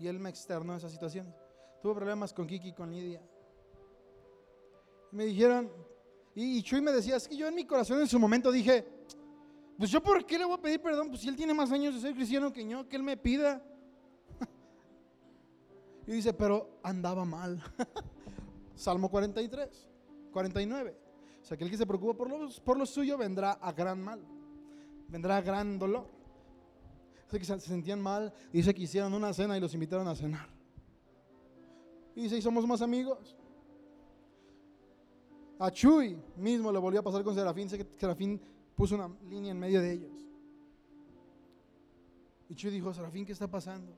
B: y él me externó esa situación. Tuve problemas con Kiki y con Lidia. Me dijeron, y, Chuy me decía, es que yo en mi corazón en su momento dije, pues yo por qué le voy a pedir perdón, pues si él tiene más años de ser cristiano que yo, que él me pida. [laughs] y dice, pero andaba mal. [laughs] Salmo 43, 49. O sea, que el que se preocupa por lo, por lo suyo vendrá a gran mal, vendrá gran dolor que se sentían mal. Dice que hicieron una cena y los invitaron a cenar. Y dice, y somos más amigos. A Chuy mismo le volvió a pasar con Serafín. Dice que Serafín puso una línea en medio de ellos. Y Chuy dijo, Serafín, ¿qué está pasando?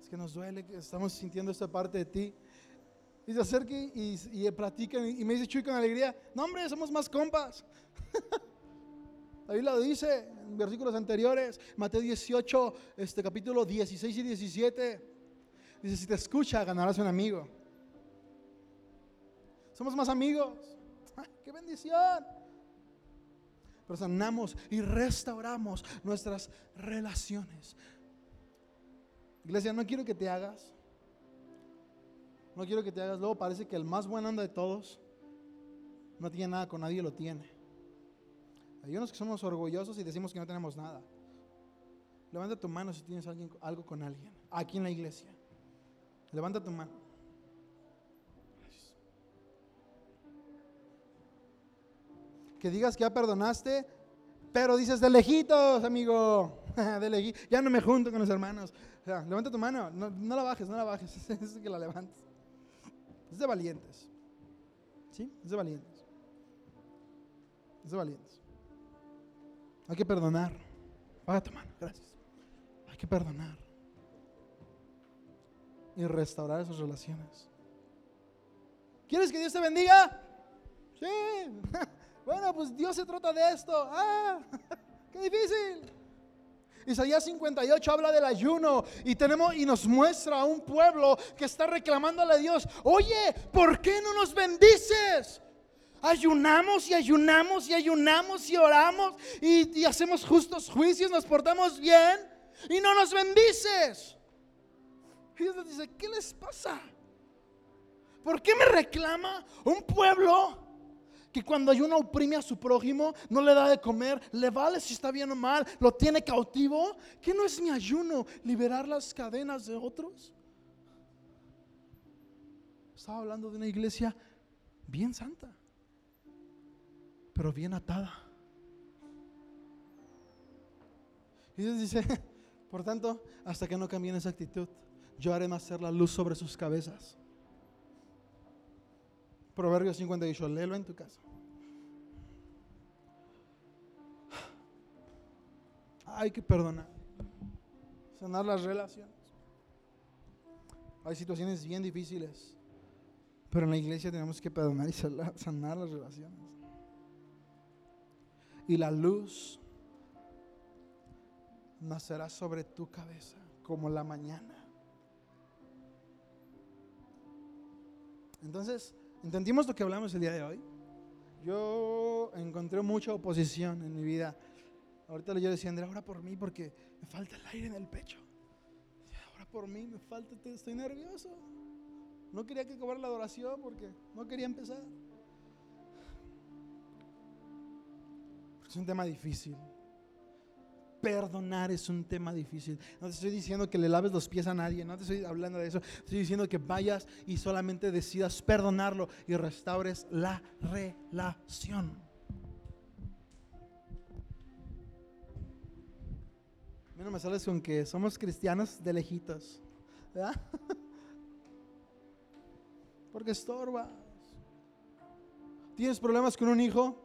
B: Es que nos duele, que estamos sintiendo esta parte de ti. Y se acerca y, y, platican y me dice Chuy con alegría, no hombre, somos más compas. [laughs] Ahí lo dice en versículos anteriores, Mateo 18, este capítulo 16 y 17. Dice, si te escucha, ganarás un amigo. Somos más amigos. ¡Qué bendición! Pero sanamos y restauramos nuestras relaciones. Iglesia, no quiero que te hagas. No quiero que te hagas. Luego parece que el más buen onda de todos no tiene nada con nadie, lo tiene. Hay unos que somos orgullosos y decimos que no tenemos nada. Levanta tu mano si tienes algo con alguien, aquí en la iglesia. Levanta tu mano. Que digas que ya perdonaste, pero dices de lejitos, amigo. [laughs] De Ya no me junto con los hermanos. levanta tu mano. No, la bajes, no la bajes. [laughs] Es que la levantes. Es de valientes. ¿Sí? Es de valientes. Es de valientes. Hay que perdonar. Paga tu mano, gracias. Hay que perdonar. Y restaurar esas relaciones. ¿Quieres que Dios te bendiga? Sí. [laughs] Bueno, pues Dios se trata de esto. Ah, [laughs] qué difícil. Isaías 58 habla del ayuno y tenemos y nos muestra a un pueblo que está reclamándole a Dios, "Oye, ¿por qué no nos bendices?" Ayunamos y ayunamos y ayunamos y oramos y, hacemos justos juicios, nos portamos bien y no nos bendices. Y Dios dice, ¿qué les pasa? ¿Por qué me reclama un pueblo que cuando uno oprime a su prójimo, no le da de comer, le vale si está bien o mal, lo tiene cautivo, ¿qué no es mi ayuno liberar las cadenas de otros? Estaba hablando de una iglesia bien santa, pero bien atada. Y Dios dice, [laughs] por tanto, hasta que no cambien esa actitud, yo haré nacer la luz sobre sus cabezas. Proverbios 58, léelo en tu casa. Hay que perdonar, sanar las relaciones. Hay situaciones bien difíciles, pero en la iglesia tenemos que perdonar y sanar las relaciones. Y la luz nacerá sobre tu cabeza como la mañana. Entonces, ¿entendimos lo que hablamos el día de hoy? Yo encontré mucha oposición en mi vida. Ahorita yo decía, Andrea, ora por mí porque me falta el aire en el pecho. Ora por mí, me falta, estoy nervioso. No quería que cobrara la adoración porque no quería empezar. Es un tema difícil. Perdonar es un tema difícil. No te estoy diciendo que le laves los pies a nadie, no te estoy hablando de eso. Estoy diciendo que vayas y solamente decidas perdonarlo y restaures la relación. Mira, me sales con que somos cristianos de lejitos. ¿verdad? [laughs] Porque estorbas. ¿Tienes problemas con un hijo?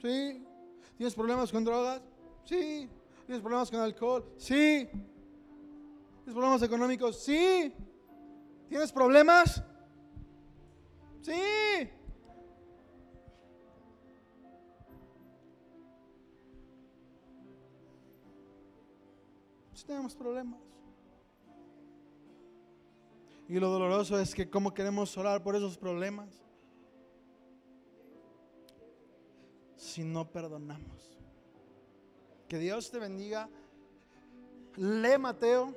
B: Sí. ¿Tienes problemas con drogas? Sí. ¿Tienes problemas con alcohol? Sí. ¿Tienes problemas económicos? Sí. ¿Tienes problemas? Sí. Sí tenemos problemas. Y lo doloroso es que cómo queremos orar por esos problemas si no perdonamos. Que Dios te bendiga. Lee Mateo.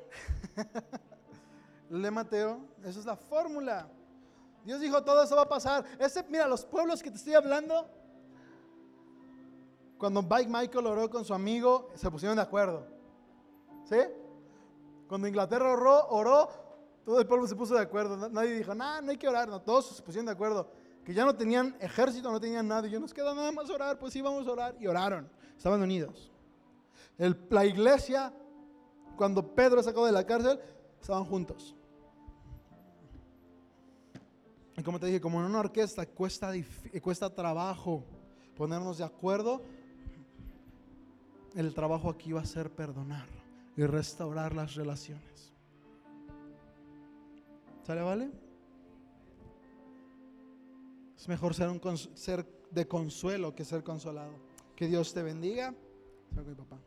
B: [laughs] Lee Mateo. Esa es la fórmula. Dios dijo, todo eso va a pasar. Ese, mira, los pueblos que te estoy hablando, cuando Mike Michael oró con su amigo, se pusieron de acuerdo. ¿Sí? Cuando Inglaterra oró, oró, todo el pueblo se puso de acuerdo. Nadie dijo, nah, no hay que orar. No, todos se pusieron de acuerdo. Que ya no tenían ejército, no tenían nada. Y yo nos queda nada más orar. Pues sí, a orar. Y oraron. Estaban unidos la iglesia, cuando Pedro sacó de la cárcel, estaban juntos. Y como te dije, como en una orquesta cuesta, cuesta trabajo ponernos de acuerdo, el trabajo aquí va a ser perdonar y restaurar las relaciones. ¿Sale, vale? Es mejor ser, un ser de consuelo que ser consolado. Que Dios te bendiga. papá.